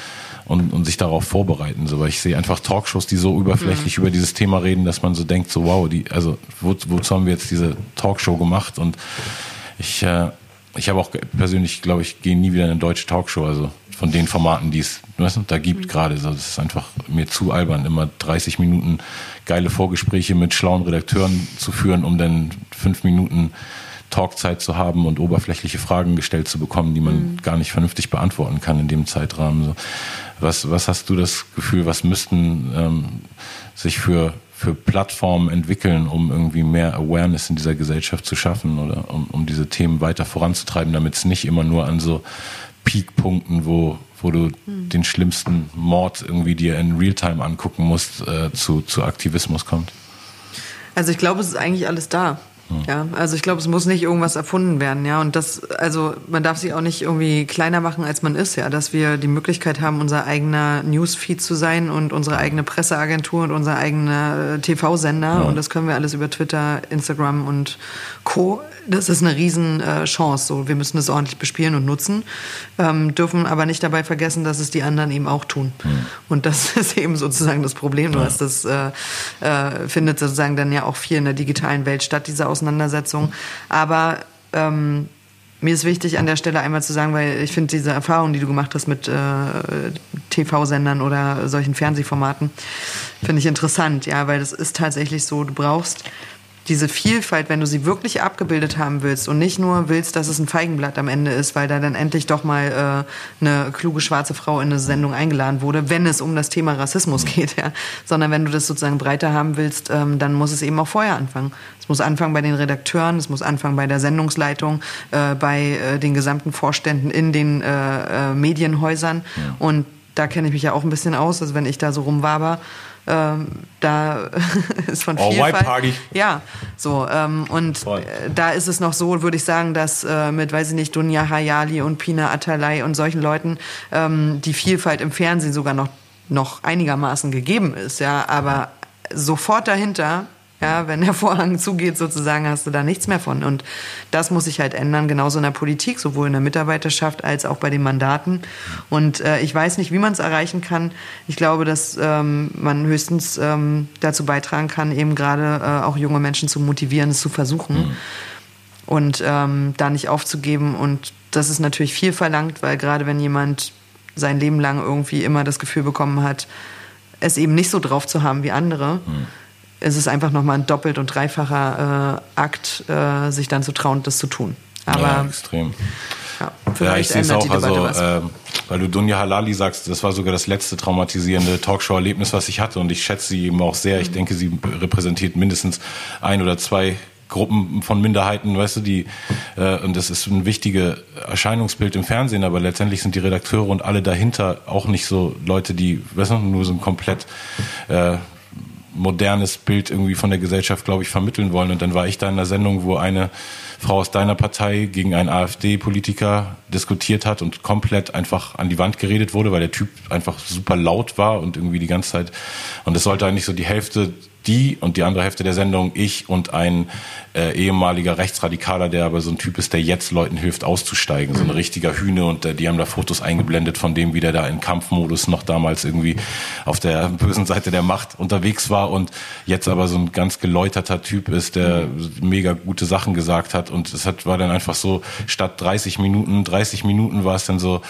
und, und sich darauf vorbereiten. So, weil ich sehe einfach Talkshows, die so überflächlich mhm. über dieses Thema reden, dass man so denkt, so wow, die, also wo, wozu haben wir jetzt diese Talkshow gemacht? Und ich, äh, ich habe auch persönlich, glaube ich, gehe nie wieder in eine deutsche Talkshow, also von den Formaten, die es weißt du, da gibt mhm. gerade. So, das ist einfach mir zu albern, immer 30 Minuten geile Vorgespräche mit schlauen Redakteuren zu führen, um dann fünf Minuten Talkzeit zu haben und oberflächliche Fragen gestellt zu bekommen, die man mhm. gar nicht vernünftig beantworten kann in dem Zeitrahmen. So. Was, was hast du das Gefühl, was müssten ähm, sich für, für Plattformen entwickeln, um irgendwie mehr Awareness in dieser Gesellschaft zu schaffen oder um, um diese Themen weiter voranzutreiben, damit es nicht immer nur an so Peakpunkten, wo, wo du hm. den schlimmsten Mord irgendwie dir in Realtime angucken musst, äh, zu, zu Aktivismus kommt? Also ich glaube, es ist eigentlich alles da. Ja, also ich glaube, es muss nicht irgendwas erfunden werden, ja. Und das, also man darf sich auch nicht irgendwie kleiner machen, als man ist, ja. Dass wir die Möglichkeit haben, unser eigener Newsfeed zu sein und unsere eigene Presseagentur und unser eigener äh, TV-Sender. Ja. Und das können wir alles über Twitter, Instagram und Co. Das ist eine Riesenchance. So, wir müssen das ordentlich bespielen und nutzen, ähm, dürfen aber nicht dabei vergessen, dass es die anderen eben auch tun. Mhm. Und das ist eben sozusagen das Problem. Ja. Was das äh, äh, findet sozusagen dann ja auch viel in der digitalen Welt statt, diese Auseinandersetzung. Aber ähm, mir ist wichtig an der Stelle einmal zu sagen, weil ich finde diese Erfahrung, die du gemacht hast mit äh, TV-Sendern oder solchen Fernsehformaten, finde ich interessant, ja, weil das ist tatsächlich so, du brauchst diese Vielfalt, wenn du sie wirklich abgebildet haben willst und nicht nur willst, dass es ein Feigenblatt am Ende ist, weil da dann endlich doch mal äh, eine kluge schwarze Frau in eine Sendung eingeladen wurde, wenn es um das Thema Rassismus geht, ja, sondern wenn du das sozusagen breiter haben willst, ähm, dann muss es eben auch vorher anfangen. Es muss anfangen bei den Redakteuren, es muss anfangen bei der Sendungsleitung, äh, bei äh, den gesamten Vorständen in den äh, äh, Medienhäusern ja. und da kenne ich mich ja auch ein bisschen aus, also wenn ich da so rumwaber, ähm, da ist von oh, Vielfalt. Party. Ja, so ähm, und Voll. Äh, da ist es noch so, würde ich sagen, dass äh, mit, weiß ich nicht, Dunja Hayali und Pina Atalay und solchen Leuten ähm, die Vielfalt im Fernsehen sogar noch noch einigermaßen gegeben ist, ja, aber sofort dahinter ja, wenn der Vorhang zugeht, sozusagen, hast du da nichts mehr von. Und das muss sich halt ändern, genauso in der Politik, sowohl in der Mitarbeiterschaft als auch bei den Mandaten. Und äh, ich weiß nicht, wie man es erreichen kann. Ich glaube, dass ähm, man höchstens ähm, dazu beitragen kann, eben gerade äh, auch junge Menschen zu motivieren, es zu versuchen. Mhm. Und ähm, da nicht aufzugeben. Und das ist natürlich viel verlangt, weil gerade wenn jemand sein Leben lang irgendwie immer das Gefühl bekommen hat, es eben nicht so drauf zu haben wie andere, mhm es ist einfach nochmal ein doppelt und dreifacher äh, Akt, äh, sich dann zu trauen, das zu tun. Aber ja, extrem. Ja, ja ich sehe es auch, also, äh, weil du Dunja Halali sagst, das war sogar das letzte traumatisierende Talkshow-Erlebnis, was ich hatte und ich schätze sie eben auch sehr. Ich mhm. denke, sie repräsentiert mindestens ein oder zwei Gruppen von Minderheiten, weißt du, die äh, und das ist ein wichtiges Erscheinungsbild im Fernsehen, aber letztendlich sind die Redakteure und alle dahinter auch nicht so Leute, die, weißt du, nur so ein komplett äh, modernes Bild irgendwie von der Gesellschaft, glaube ich, vermitteln wollen. Und dann war ich da in einer Sendung, wo eine Frau aus deiner Partei gegen einen AfD-Politiker diskutiert hat und komplett einfach an die Wand geredet wurde, weil der Typ einfach super laut war und irgendwie die ganze Zeit. Und es sollte eigentlich so die Hälfte die und die andere Hälfte der Sendung ich und ein äh, ehemaliger Rechtsradikaler, der aber so ein Typ ist, der jetzt Leuten hilft auszusteigen, mhm. so ein mhm. richtiger Hühne und äh, die haben da Fotos eingeblendet von dem, wie der da in Kampfmodus noch damals irgendwie auf der bösen Seite der Macht unterwegs war und jetzt aber so ein ganz geläuterter Typ ist, der mhm. mega gute Sachen gesagt hat und es hat, war dann einfach so, statt 30 Minuten, 30 Minuten war es dann so,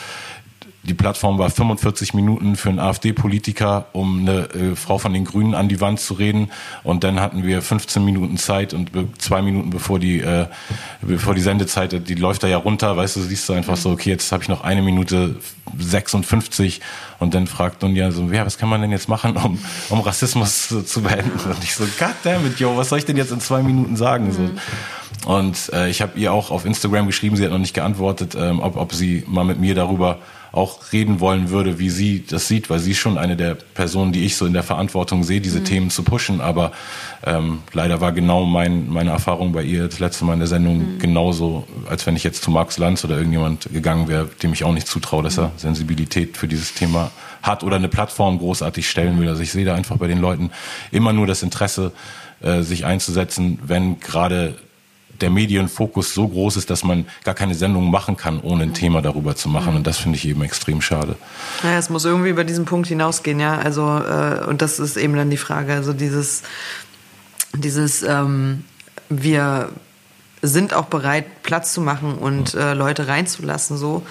die Plattform war 45 Minuten für einen AfD-Politiker, um eine äh, Frau von den Grünen an die Wand zu reden. Und dann hatten wir 15 Minuten Zeit und zwei Minuten bevor die, äh, bevor die Sendezeit, die läuft da ja runter, weißt du, siehst du einfach so, okay, jetzt habe ich noch eine Minute 56 und dann fragt nun ja so, ja, was kann man denn jetzt machen, um, um Rassismus zu, zu beenden? Und ich so, goddammit, yo, was soll ich denn jetzt in zwei Minuten sagen? So. Und äh, ich habe ihr auch auf Instagram geschrieben, sie hat noch nicht geantwortet, ähm, ob, ob sie mal mit mir darüber auch reden wollen würde, wie sie das sieht, weil sie ist schon eine der Personen, die ich so in der Verantwortung sehe, diese mhm. Themen zu pushen. Aber ähm, leider war genau mein, meine Erfahrung bei ihr das letzte Mal in der Sendung mhm. genauso, als wenn ich jetzt zu Max Lanz oder irgendjemand gegangen wäre, dem ich auch nicht zutraue, dass er mhm. Sensibilität für dieses Thema hat oder eine Plattform großartig stellen will. Also ich sehe da einfach bei den Leuten immer nur das Interesse, äh, sich einzusetzen, wenn gerade der Medienfokus so groß ist, dass man gar keine Sendung machen kann, ohne ein Thema darüber zu machen. Und das finde ich eben extrem schade. Naja, es muss irgendwie über diesen Punkt hinausgehen, ja. Also, äh, und das ist eben dann die Frage. Also dieses, dieses, ähm, wir sind auch bereit, Platz zu machen und äh, Leute reinzulassen, so.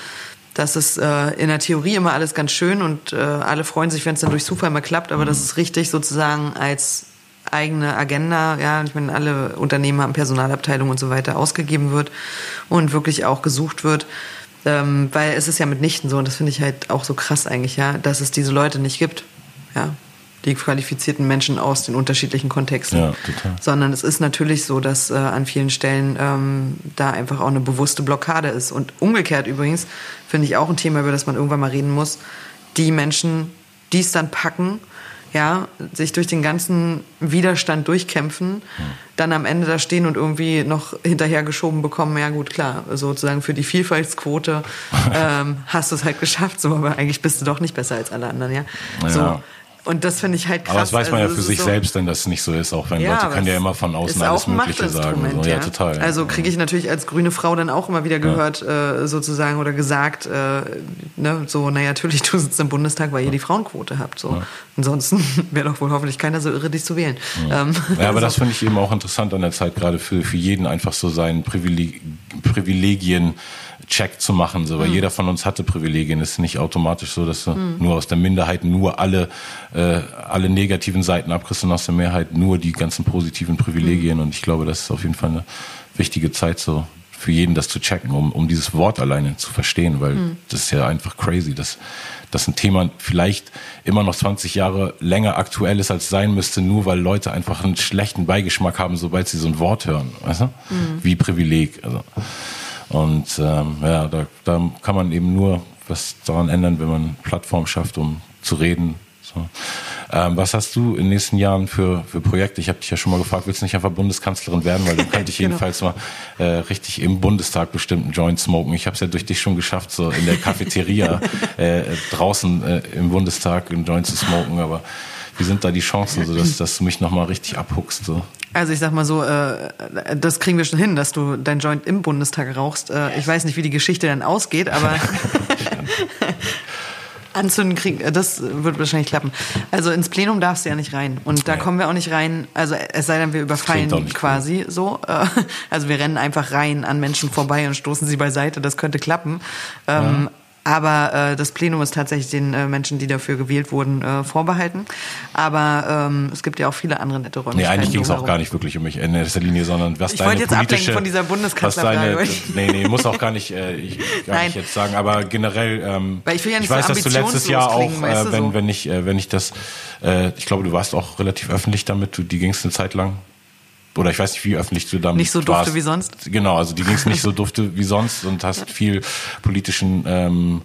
Das ist äh, in der Theorie immer alles ganz schön und äh, alle freuen sich, wenn es dann durch Zufall mal klappt, aber das ist richtig sozusagen als eigene Agenda, ja, ich meine, alle Unternehmen haben Personalabteilung und so weiter ausgegeben wird und wirklich auch gesucht wird. Ähm, weil es ist ja mitnichten so, und das finde ich halt auch so krass eigentlich, ja, dass es diese Leute nicht gibt. Ja, die qualifizierten Menschen aus den unterschiedlichen Kontexten. Ja, total. Sondern es ist natürlich so, dass äh, an vielen Stellen ähm, da einfach auch eine bewusste Blockade ist. Und umgekehrt übrigens, finde ich auch ein Thema, über das man irgendwann mal reden muss, die Menschen, die es dann packen, ja, sich durch den ganzen Widerstand durchkämpfen, dann am Ende da stehen und irgendwie noch hinterhergeschoben bekommen, ja gut, klar, sozusagen für die Vielfaltsquote ähm, hast du es halt geschafft, so, aber eigentlich bist du doch nicht besser als alle anderen, ja. ja. So, und das finde ich halt krass. Aber das weiß man also, ja für sich so selbst, denn das nicht so ist, auch wenn ja, Leute können ja immer von außen alles Mögliche sagen. So. Ja, ja, total. Also kriege ich natürlich als grüne Frau dann auch immer wieder gehört, ja. äh, sozusagen, oder gesagt, äh, ne, so, naja, natürlich, du sitzt im Bundestag, weil ihr die Frauenquote habt. So. Ansonsten wäre doch wohl hoffentlich keiner so irre, dich zu wählen. Ja, ähm, ja aber so. das finde ich eben auch interessant an der Zeit, gerade für, für jeden einfach so seinen Privileg Privilegien Check zu machen, so, weil mhm. jeder von uns hatte Privilegien. Es ist nicht automatisch so, dass du mhm. nur aus der Minderheit nur alle, äh, alle negativen Seiten abkriegst und aus der Mehrheit nur die ganzen positiven Privilegien. Mhm. Und ich glaube, das ist auf jeden Fall eine wichtige Zeit, so für jeden das zu checken, um, um dieses Wort alleine zu verstehen, weil mhm. das ist ja einfach crazy, dass, dass ein Thema vielleicht immer noch 20 Jahre länger aktuell ist, als sein müsste, nur weil Leute einfach einen schlechten Beigeschmack haben, sobald sie so ein Wort hören, weißt du? Mhm. Wie Privileg. Also. Und ähm, ja, da, da kann man eben nur was daran ändern, wenn man Plattform schafft, um zu reden. So. Ähm, was hast du in den nächsten Jahren für, für Projekte? Ich habe dich ja schon mal gefragt, willst du nicht einfach Bundeskanzlerin werden? Weil dann könnte ich genau. jedenfalls mal äh, richtig im Bundestag bestimmt einen Joint smoken. Ich habe es ja durch dich schon geschafft, so in der Cafeteria äh, draußen äh, im Bundestag einen Joint zu smoken, aber wie sind da die Chancen, so dass, dass du mich nochmal richtig abhuckst? So? Also ich sag mal so, äh, das kriegen wir schon hin, dass du dein Joint im Bundestag rauchst. Äh, ich weiß nicht, wie die Geschichte dann ausgeht, aber anzünden kriegen, das wird wahrscheinlich klappen. Also ins Plenum darfst du ja nicht rein. Und da ja. kommen wir auch nicht rein, also es sei denn, wir überfallen quasi cool. so. Äh, also wir rennen einfach rein an Menschen vorbei und stoßen sie beiseite, das könnte klappen. Ähm, ja. Aber äh, das Plenum ist tatsächlich den äh, Menschen, die dafür gewählt wurden, äh, vorbehalten. Aber ähm, es gibt ja auch viele andere nette Räumlichkeiten. Nee, eigentlich ging es auch gar nicht wirklich um mich in erster Linie, sondern was ich deine jetzt politische... von dieser Bundeskanzlerfrage. Nee, nee, muss auch gar nicht, äh, ich, gar Nein. nicht jetzt sagen, aber generell... Ähm, Weil ich will ja nicht ich weiß, so dass du letztes Jahr auch, äh, wenn, so. wenn, ich, äh, wenn ich das... Äh, ich glaube, du warst auch relativ öffentlich damit, du, die gingst eine Zeit lang oder ich weiß nicht, wie öffentlich du damit Nicht so dufte warst. wie sonst? Genau, also die ging es nicht so dufte wie sonst und hast viel politischen ähm,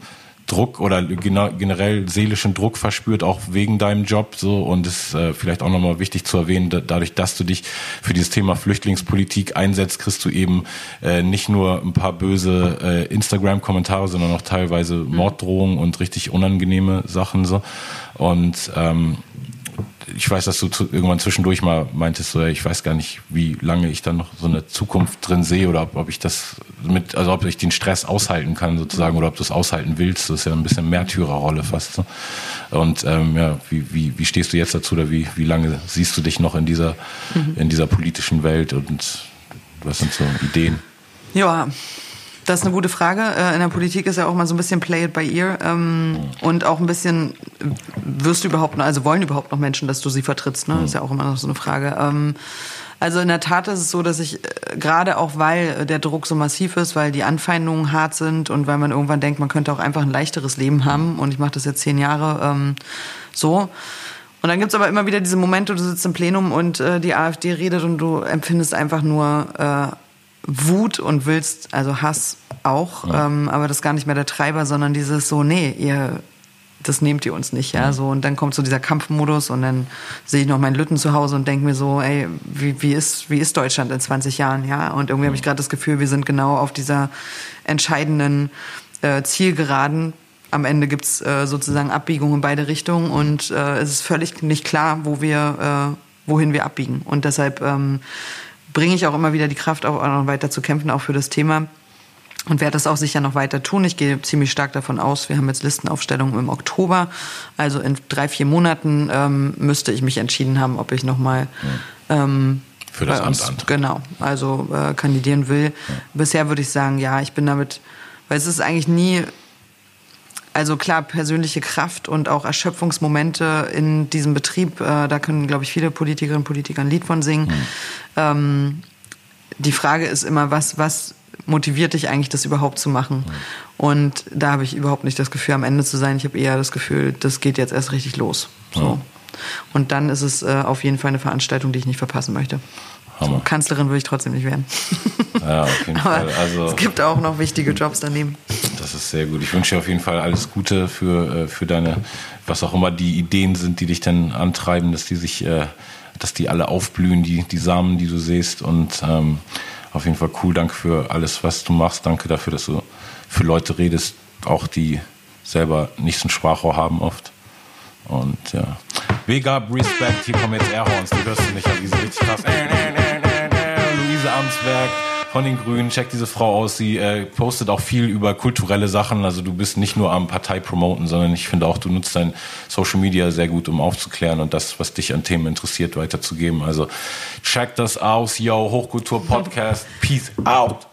Druck oder generell seelischen Druck verspürt, auch wegen deinem Job so und es ist äh, vielleicht auch nochmal wichtig zu erwähnen, da, dadurch, dass du dich für dieses Thema Flüchtlingspolitik einsetzt, kriegst du eben äh, nicht nur ein paar böse äh, Instagram-Kommentare, sondern auch teilweise mhm. Morddrohungen und richtig unangenehme Sachen so und ähm, ich weiß, dass du zu, irgendwann zwischendurch mal meintest, so, ich weiß gar nicht, wie lange ich dann noch so eine Zukunft drin sehe oder ob, ob ich das mit, also ob ich den Stress aushalten kann sozusagen oder ob du es aushalten willst. Das ist ja ein bisschen Märtyrerrolle fast. So. Und ähm, ja, wie, wie, wie stehst du jetzt dazu oder wie, wie lange siehst du dich noch in dieser, mhm. in dieser politischen Welt und was sind so Ideen? Ja, das ist eine gute Frage. Äh, in der Politik ist ja auch mal so ein bisschen play it by ear ähm, und auch ein bisschen wirst du überhaupt noch, also wollen überhaupt noch Menschen, dass du sie vertrittst, ne? Das ist ja auch immer noch so eine Frage. Ähm, also in der Tat ist es so, dass ich äh, gerade auch, weil der Druck so massiv ist, weil die Anfeindungen hart sind und weil man irgendwann denkt, man könnte auch einfach ein leichteres Leben haben und ich mache das jetzt zehn Jahre ähm, so. Und dann gibt's aber immer wieder diese Momente, du sitzt im Plenum und äh, die AfD redet und du empfindest einfach nur äh, Wut und willst, also Hass auch, ja. ähm, aber das ist gar nicht mehr der Treiber, sondern dieses so, nee, ihr, das nehmt ihr uns nicht, ja, ja. so und dann kommt so dieser Kampfmodus und dann sehe ich noch meinen Lütten zu Hause und denke mir so, ey, wie, wie ist wie ist Deutschland in 20 Jahren, ja, und irgendwie ja. habe ich gerade das Gefühl, wir sind genau auf dieser entscheidenden äh, Zielgeraden. Am Ende gibt's äh, sozusagen Abbiegungen in beide Richtungen und äh, es ist völlig nicht klar, wo wir, äh, wohin wir abbiegen und deshalb ähm, bringe ich auch immer wieder die Kraft auf, auch noch weiter zu kämpfen, auch für das Thema. Und werde das auch sicher noch weiter tun. Ich gehe ziemlich stark davon aus, wir haben jetzt Listenaufstellungen im Oktober. Also in drei, vier Monaten ähm, müsste ich mich entschieden haben, ob ich nochmal ähm, für das uns, Amt Genau, also äh, kandidieren will. Ja. Bisher würde ich sagen, ja, ich bin damit, weil es ist eigentlich nie also klar, persönliche Kraft und auch Erschöpfungsmomente in diesem Betrieb, äh, da können, glaube ich, viele Politikerinnen und Politiker ein Lied von singen. Mhm. Ähm, die Frage ist immer, was, was motiviert dich eigentlich, das überhaupt zu machen? Mhm. Und da habe ich überhaupt nicht das Gefühl, am Ende zu sein. Ich habe eher das Gefühl, das geht jetzt erst richtig los. So. Mhm. Und dann ist es äh, auf jeden Fall eine Veranstaltung, die ich nicht verpassen möchte. Hammer. Kanzlerin würde ich trotzdem nicht werden. Ja, auf jeden Fall. Also, es gibt auch noch wichtige Jobs daneben. Das ist sehr gut. Ich wünsche dir auf jeden Fall alles Gute für, äh, für deine, was auch immer die Ideen sind, die dich dann antreiben, dass die sich, äh, dass die alle aufblühen, die, die Samen, die du siehst. Und ähm, auf jeden Fall cool. Danke für alles, was du machst. Danke dafür, dass du für Leute redest, auch die selber nicht so ein Sprachrohr haben oft. Und ja. Big up, Respect. Hier kommen jetzt Airhorns. Die hörst du nicht, aber die sind richtig krass. Amtsberg von den Grünen. Check diese Frau aus. Sie äh, postet auch viel über kulturelle Sachen. Also du bist nicht nur am Partei promoten, sondern ich finde auch, du nutzt dein Social Media sehr gut, um aufzuklären und das, was dich an Themen interessiert, weiterzugeben. Also check das aus. Yo, Hochkultur Podcast. Peace out.